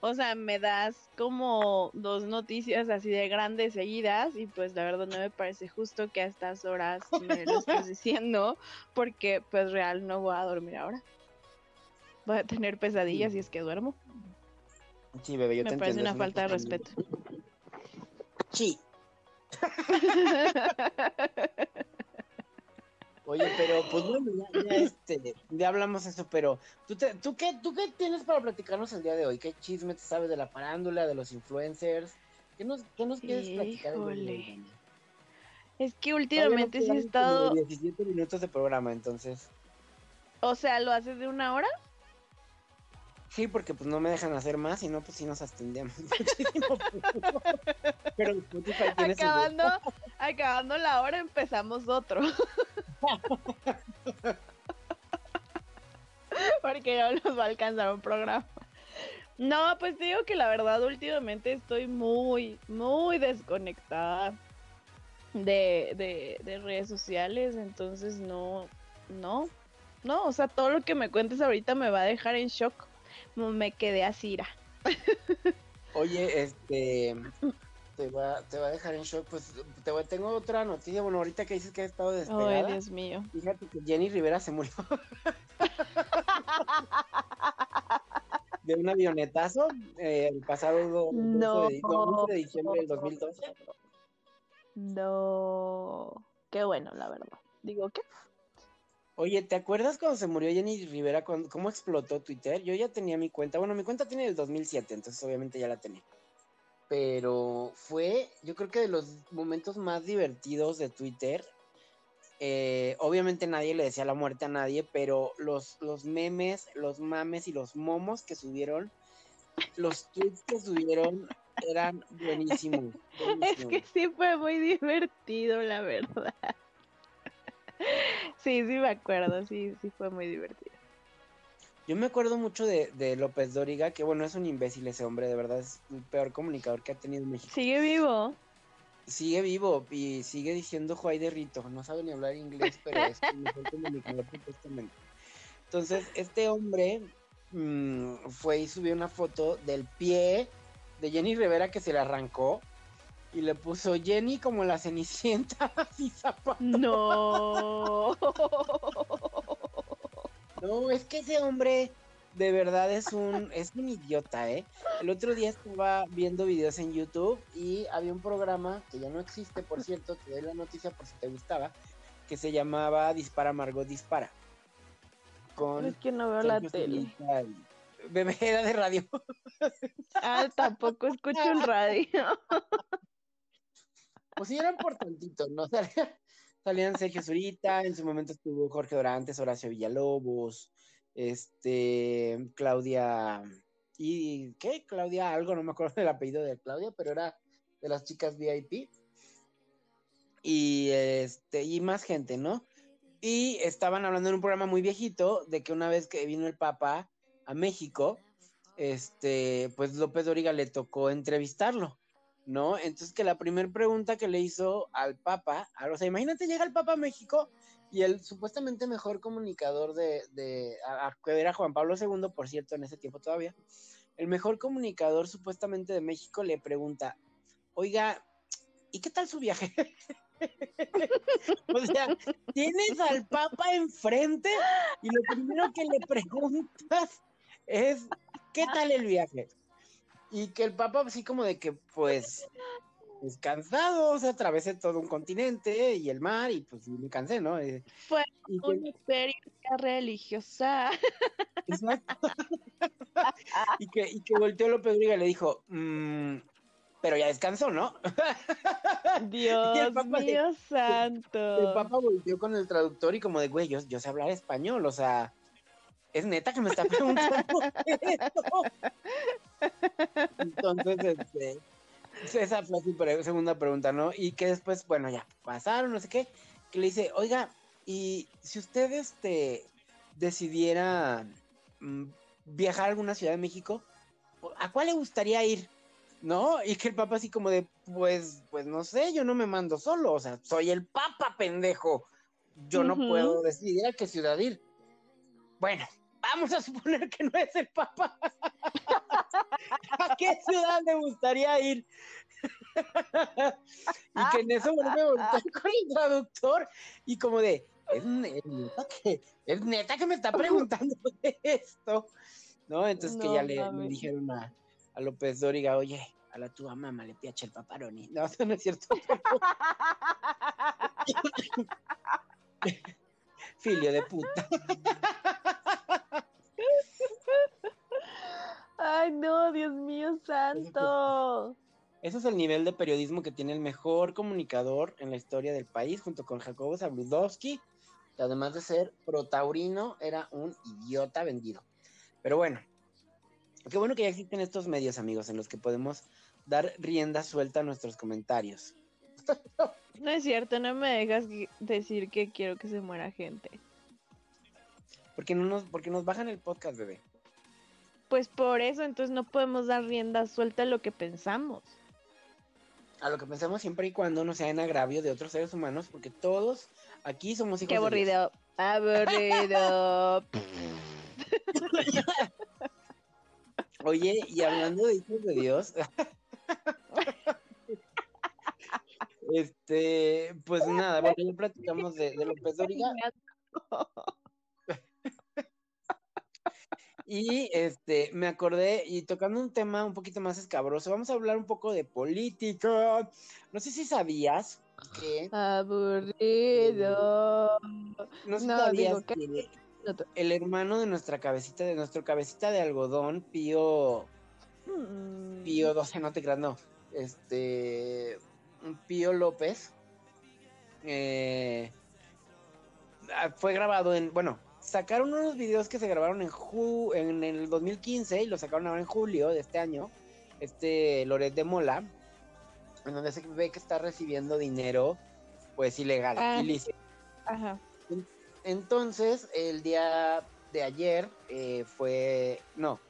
o sea, me das como dos noticias así de grandes seguidas y pues la verdad no me parece justo que a estas horas me lo estés diciendo porque pues real no voy a dormir ahora. Voy a tener pesadillas si es que duermo. Sí, bebé, yo me te parece entiendo. una falta de respeto. Sí. Oye, pero pues bueno, ya, ya, este, ya hablamos eso, pero ¿tú, te- tú, qué, ¿tú qué tienes para platicarnos el día de hoy? ¿Qué chisme te sabes de la farándula, de los influencers? ¿Qué nos, qué nos quieres platicar? Híjole. Es que últimamente sí he estado, 17 minutos de programa, entonces. o sea, ¿lo haces de una hora? Sí, porque pues no me dejan hacer más y no, pues sí nos extendemos muchísimo. pero Spotify tiene su- Acabando, acabando la hora empezamos otro. Porque ya nos va a alcanzar un programa. No, pues te digo que la verdad últimamente estoy muy, muy desconectada de, de, de redes sociales, entonces no, no, no, o sea, todo lo que me cuentes ahorita me va a dejar en shock. Me quedé así, ira. Oye, este. Te va, te va a dejar en shock. Pues te voy- tengo otra noticia. Bueno, ahorita que dices que ha estado despegada. Ay, Dios mío. Fíjate que Jenny Rivera se murió. de un avionetazo eh, el pasado do- 12 No. de, no, 11 de diciembre del 2012. No. Qué bueno, la verdad. Digo, ¿qué? Oye, ¿te acuerdas cuando se murió Jenny Rivera? cuando- ¿Cómo explotó Twitter? Yo ya tenía mi cuenta. Bueno, mi cuenta tiene del 2007, entonces obviamente ya la tenía. Pero fue, yo creo que de los momentos más divertidos de Twitter. eh, obviamente nadie le decía la muerte a nadie, pero los, los memes, los mames y los momos que subieron, los tweets que subieron eran buenísimos. Es que sí fue muy divertido, la verdad. Sí, sí me acuerdo, sí, sí fue muy divertido. Yo me acuerdo mucho de, de, López Dóriga, que bueno, es un imbécil ese hombre, de verdad, es el peor comunicador que ha tenido México. Sigue vivo. Sigue vivo y sigue diciendo Juay de Rito, no sabe ni hablar inglés, pero es el mejor comunicador supuestamente. Entonces, este hombre mmm, fue y subió una foto del pie de Jenny Rivera que se le arrancó y le puso Jenny como la cenicienta y zapato. No. No, es que ese hombre de verdad es un, es un idiota, ¿eh? El otro día estaba viendo videos en YouTube y había un programa que ya no existe, por cierto, te doy la noticia por si te gustaba, que se llamaba Dispara Margot Dispara. Con es que no veo la tele. Bebé era de radio. Ah, tampoco escucho un radio. Pues sí, eran por tantito, ¿no? Salían Sergio Zurita, en su momento estuvo Jorge Dorantes, Horacio Villalobos, este, Claudia, ¿y qué? Claudia, algo, no me acuerdo del apellido de Claudia, pero era de las chicas VIP. Y este, y más gente, ¿no? Y estaban hablando en un programa muy viejito de que una vez que vino el Papa a México, este, pues López Dóriga le tocó entrevistarlo. ¿No? Entonces que la primera pregunta que le hizo al Papa, o sea, imagínate llega el Papa a México y el supuestamente mejor comunicador de, de a, era Juan Pablo II, por cierto, en ese tiempo todavía, el mejor comunicador supuestamente de México le pregunta, oiga, ¿y qué tal su viaje? o sea, tienes al Papa enfrente y lo primero que le preguntas es, ¿qué tal el viaje? Y que el Papa así como de que pues pues cansado, o sea, atravesé todo un continente y el mar y pues me cansé, ¿no? Eh, Fue una experiencia religiosa. y, que, y que volteó López Riga y le dijo, mmm, pero ya descansó, ¿no? Dios mío santo. El Papa volteó con el traductor y como de, güey, yo, yo sé hablar español, o sea, es neta que me está preguntando esto. Entonces, este, esa fue su segunda pregunta, ¿no? Y que después, bueno, ya pasaron, no sé qué, que le dice, oiga, y si usted este, decidiera mm, viajar a alguna ciudad de México, ¿a cuál le gustaría ir? ¿No? Y que el papa así como de, pues, pues no sé, yo no me mando solo, o sea, soy el papa, pendejo. Yo no puedo decidir a qué ciudad ir. Bueno, vamos a suponer que no es el Papa. ¿A qué ciudad me gustaría ir? y que en eso vuelve a voltear con el traductor y como de, es, neta que, es neta que me está preguntando de esto. ¿No? Entonces que ya le, dijeron a, a, López Dóriga, oye, a la tuya mamá le piache el paparoni. No, eso no es cierto. Filio de puta. Ay, no, Dios mío santo. Ese es el nivel de periodismo que tiene el mejor comunicador en la historia del país, junto con Jacobo Zabludowski, que además de ser protaurino, era un idiota vendido. Pero bueno, qué bueno que ya existen estos medios, amigos, en los que podemos dar rienda suelta a nuestros comentarios. No es cierto, no me dejas decir que quiero que se muera gente. Porque, no nos, porque nos bajan el podcast, bebé. Pues por eso, entonces no podemos dar rienda suelta a lo que pensamos. A lo que pensamos siempre y cuando no sea en agravio de otros seres humanos, porque todos aquí somos hijos Qué aburrido. Aburrido. Oye, y hablando de hijos de Dios. este, pues nada, bueno, ya platicamos de, de López Dóriga. Y este, me acordé, y tocando un tema un poquito más escabroso, vamos a hablar un poco de política. No sé si sabías que. Aburrido. No sé si sabías que el hermano de nuestra cabecita, de nuestro cabecita de algodón, Pío. Mm. Pío 12, no te creas, no. Este. Pío López. Eh, fue grabado en, bueno, sacaron unos videos que se grabaron en, ju en el 2015 y los sacaron ahora en julio de este año, este Loret de Mola, en donde se ve que está recibiendo dinero, pues ilegal, ah, Ajá. Entonces, el día de ayer eh, fue, no,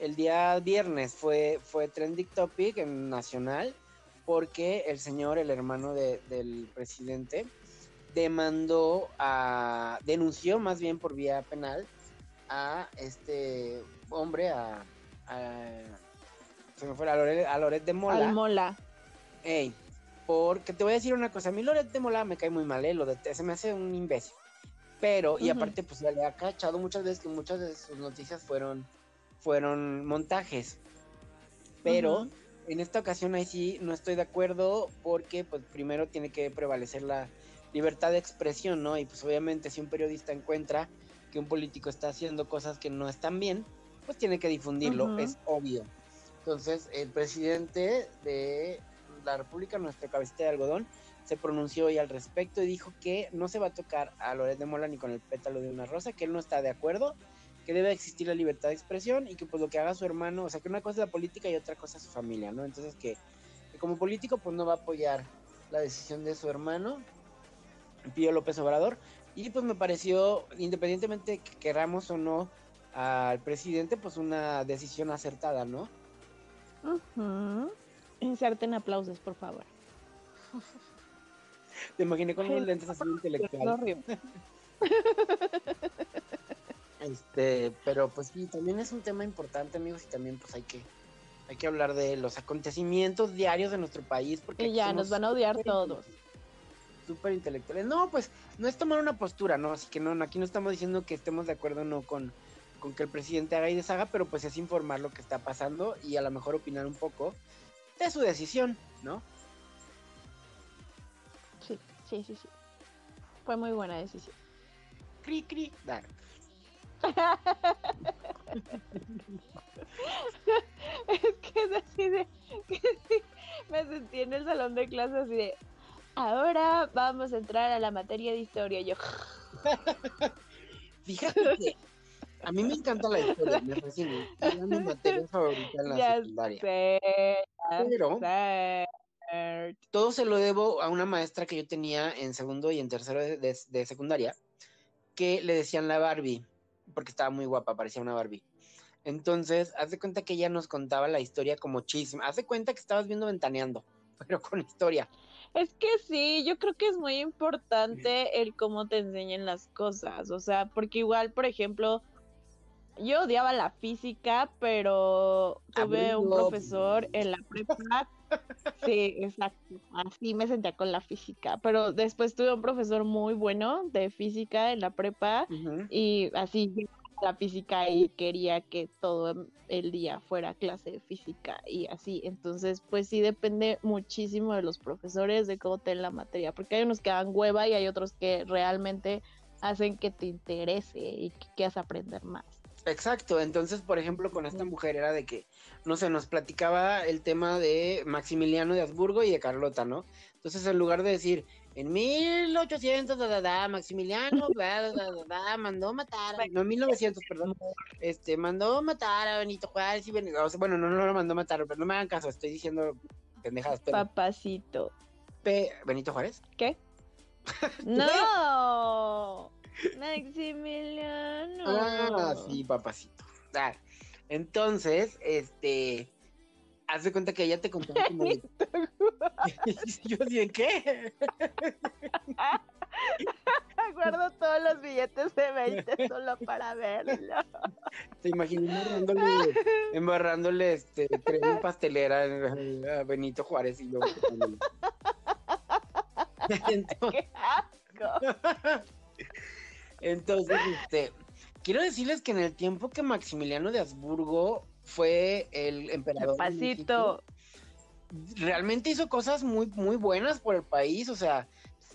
el día viernes fue, fue trending topic en nacional porque el señor, el hermano del presidente, demandó a, denunció más bien por vía penal a este hombre, a, se me fue a Loret, de Mola. Al Mola. Ey, porque te voy a decir una cosa, a mí Loret de Mola me cae muy mal, ¿eh? lo de, se me hace un imbécil. Pero, y aparte, pues le ha cachado muchas veces que muchas de sus noticias fueron, fueron montajes. Pero en esta ocasión ahí sí no estoy de acuerdo porque, pues primero tiene que prevalecer la libertad de expresión, ¿no? Y pues obviamente si un periodista encuentra que un político está haciendo cosas que no están bien, pues tiene que difundirlo, es obvio. Entonces, el presidente de la República, nuestro cabecita de algodón, se pronunció hoy al respecto y dijo que no se va a tocar a Loret de Mola ni con el pétalo de una rosa, que él no está de acuerdo, que debe existir la libertad de expresión y que pues lo que haga su hermano, o sea que una cosa es la política y otra cosa es su familia, ¿no? Entonces que, como político pues no va a apoyar la decisión de su hermano, Pío López Obrador, y pues me pareció, independientemente que queramos o no al presidente, pues una decisión acertada, ¿no? Inserten aplausos, por favor. Te imaginé con unos lentes así intelectuales. este, pero pues sí, también es un tema importante, amigos, y también pues hay que hay que hablar de los acontecimientos diarios de nuestro país porque y ya nos van a odiar todos. Súper intelectuales. No, pues no es tomar una postura, ¿no? Así que no, aquí no estamos diciendo que estemos de acuerdo no con, con que el presidente haga y deshaga, pero pues es informar lo que está pasando y a lo mejor opinar un poco de su decisión, ¿no? Sí, sí, sí. Fue muy buena decisión. Cri, cri. es que es así de. me sentí en el salón de clases así de. Ahora vamos a entrar a la materia de historia. Yo. Fíjate que a mí me encanta la historia, me fascina. Es mi materia favorita en la ya secundaria. Sé, Pero todo se lo debo a una maestra que yo tenía en segundo y en tercero de, secundaria, que le decían la Barbie, porque estaba muy guapa, parecía una Barbie. Entonces, haz de cuenta que ella nos contaba la historia como chisme. Haz de cuenta que estabas viendo ventaneando, pero con historia. Es que sí, yo creo que es muy importante el cómo te enseñen las cosas. O sea, porque igual, por ejemplo, yo odiaba la física, pero tuve un profesor en la prepa Sí, exacto. Así me sentía con la física. Pero después tuve un profesor muy bueno de física en la prepa y así la física y quería que todo el día fuera clase de física y así. Entonces, pues sí depende muchísimo de los profesores, de cómo te la materia, porque hay unos que dan hueva y hay otros que realmente hacen que te interese y que quieras aprender más. Exacto, entonces por ejemplo con esta mujer era de que, no sé, nos platicaba el tema de Maximiliano de Habsburgo y de Carlota, ¿no? Entonces en lugar de decir, en 1800, da, da, Maximiliano da, da, mandó matar, a, no, en 1900, perdón, este, mandó matar a Benito Juárez y Benito, bueno, no, no lo mandó matar, pero no me hagan caso, estoy diciendo pendejadas. Pero... Papacito. ¿Benito Juárez? ¿Qué? ¡No! Maximiliano. Ah, sí, papacito. Ah, entonces, este. Haz de cuenta que ella te contó como Yo dije, ¿qué? Guardo todos los billetes de 20 solo para verlo. Te imagino embarrándole, embarrándole este, crema pastelera a Benito Juárez y yo. ¡Qué asco! Entonces, este, quiero decirles que en el tiempo que Maximiliano de Habsburgo fue el emperador. Pasito. realmente hizo cosas muy, muy buenas por el país, o sea,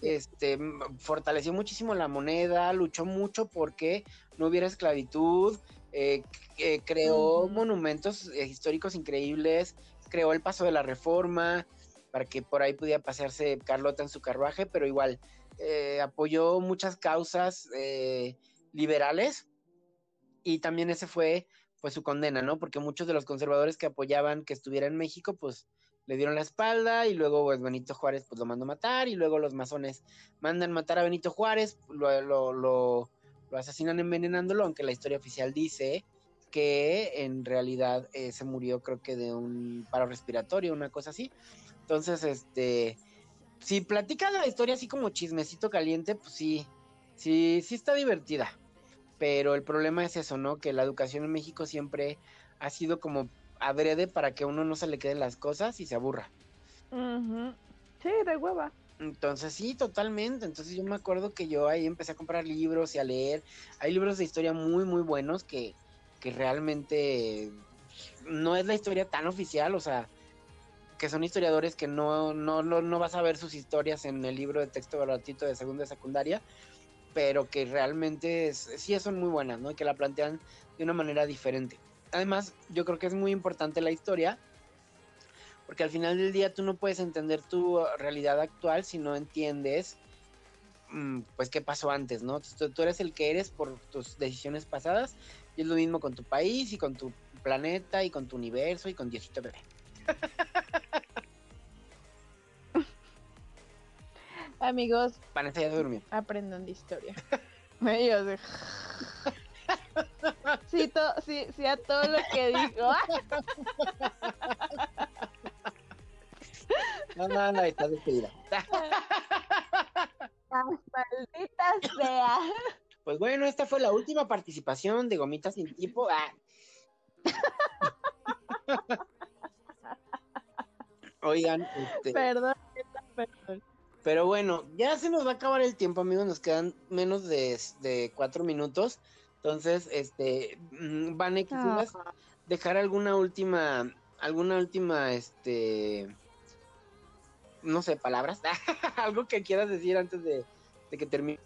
este, fortaleció muchísimo la moneda, luchó mucho porque no hubiera esclavitud, eh, eh, creó monumentos eh, históricos increíbles, creó el paso de la reforma para que por ahí pudiera pasearse Carlota en su carruaje, pero igual apoyó muchas causas liberales y también ese fue pues su condena, ¿no? Porque muchos de los conservadores que apoyaban que estuviera en México, pues le dieron la espalda y luego pues Benito Juárez pues lo mandó matar y luego los masones mandan matar a Benito Juárez, lo, lo, lo, asesinan envenenándolo, aunque la historia oficial dice que en realidad eh, se murió creo que de un paro respiratorio, una cosa así. Entonces, este, si platica la historia así como chismecito caliente, pues sí, sí, sí está divertida. Pero el problema es eso, ¿no? Que la educación en México siempre ha sido como adrede para que uno no se le queden las cosas y se aburra. Sí, de hueva. Entonces, sí, totalmente. Entonces yo me acuerdo que yo ahí empecé a comprar libros y a leer. Hay libros de historia muy, muy buenos que, que realmente no es la historia tan oficial, o sea, que son historiadores que no, no, no, no vas a ver sus historias en el libro de texto gratuito de segunda y secundaria, pero que realmente sí son muy buenas, ¿no? Y que la plantean de una manera diferente. Además, yo creo que es muy importante la historia, porque al final del día tú no puedes entender tu realidad actual si no entiendes, mm, pues, qué pasó antes, ¿no? Tú, tú eres el que eres por tus decisiones pasadas, y es lo mismo con tu país y con tu planeta y con tu universo y con Diosito Bebé. Amigos, Vanessa ya durmió. Aprendan de historia. De... sí, to, sí, sí, a todo lo que dijo. no, no, no, está despedida. maldita sea. Pues bueno, esta fue la última participación de Gomitas sin tipo. Ah. Oigan, este... perdón. Pero bueno, ya se nos va a acabar el tiempo, amigos. Nos quedan menos de, cuatro minutos. Entonces, este, Vane, quisieras dejar alguna última, alguna última, este, no sé, palabras, algo que quieras decir antes de, de que termine.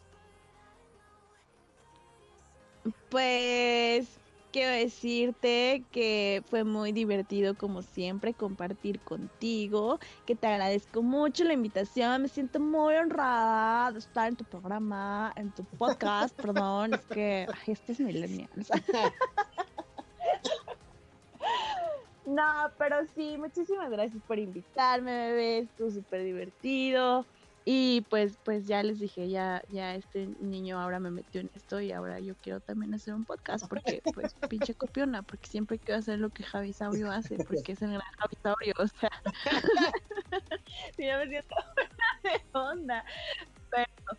Pues quiero decirte que fue muy divertido como siempre compartir contigo, que te agradezco mucho la invitación, me siento muy honrada de estar en tu programa, en tu podcast, perdón, es que ay, este es millennial. no, pero sí, muchísimas gracias por invitarme, bebé, estuvo súper divertido. Y pues, pues ya les dije, ya, ya este niño ahora me metió en esto y ahora yo quiero también hacer un podcast porque, pues, pinche copiona, porque siempre quiero hacer lo que Javi Saurio hace, porque es el gran Javi Saurio, o sea, ya me siento de onda, pero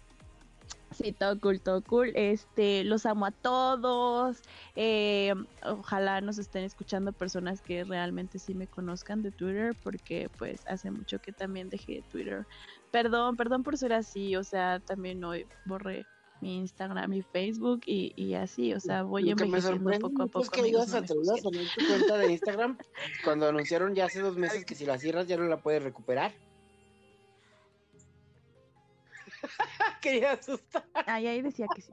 Sí, todo cool, todo cool. Este, los amo a todos. Eh, ojalá nos estén escuchando personas que realmente sí me conozcan de Twitter, porque pues hace mucho que también dejé Twitter. Perdón, perdón por ser así, o sea, también hoy borré mi Instagram y Facebook y, así, o sea, voy envejeciendo poco a poco. Es que ibas a tu cuenta de Instagram cuando anunciaron ya hace dos meses que si la cierras ya no la puedes recuperar. Quería asustar. Ay, ahí decía que sí.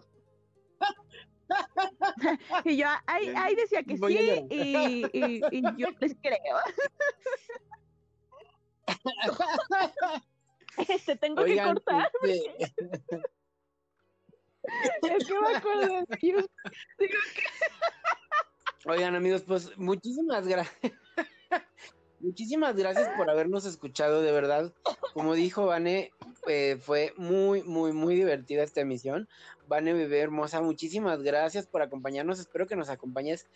y yo ahí, ahí decía que sí y, y, y, yo les creo. este tengo que cortar. Este... es que me acuerdo de Dios. Oigan amigos, pues muchísimas gracias. Muchísimas gracias por habernos escuchado, de verdad. Como dijo Vane, eh, fue muy, muy, muy divertida esta emisión. Vane Bebé Hermosa, muchísimas gracias por acompañarnos. Espero que nos acompañes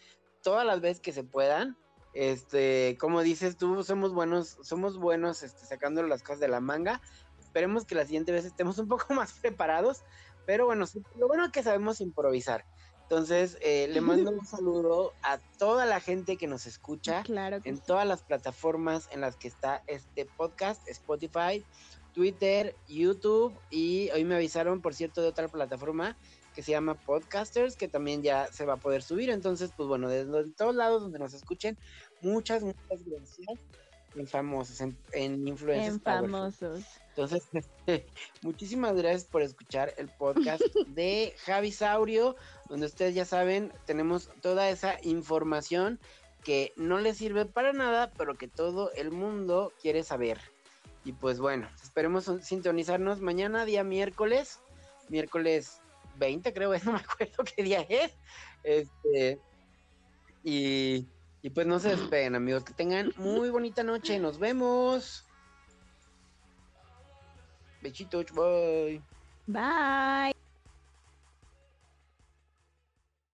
todas las veces que se puedan. Este, como dices tú, somos buenos, somos buenos este, sacando las cosas de la manga. Esperemos que la siguiente vez estemos un poco más preparados. Pero bueno, lo bueno es que sabemos improvisar. Entonces, eh, le mando un saludo a toda la gente que nos escucha en todas las plataformas en las que está este podcast, Spotify, Twitter, YouTube y hoy me avisaron, por cierto, de otra plataforma que se llama Podcasters, que también ya se va a poder subir. Entonces, pues bueno, desde todos lados donde nos escuchen, muchas, muchas gracias en famosos, en, en influencers. En famosos. Entonces, muchísimas gracias por escuchar el podcast de Javi Saurio, donde ustedes ya saben, tenemos toda esa información que no les sirve para nada, pero que todo el mundo quiere saber. Y pues bueno, esperemos sintonizarnos mañana, día miércoles, miércoles 20 creo, no me acuerdo qué día es. Este, y, y pues no se despeguen amigos, que tengan muy bonita noche, nos vemos. Besitos, bye. Bye.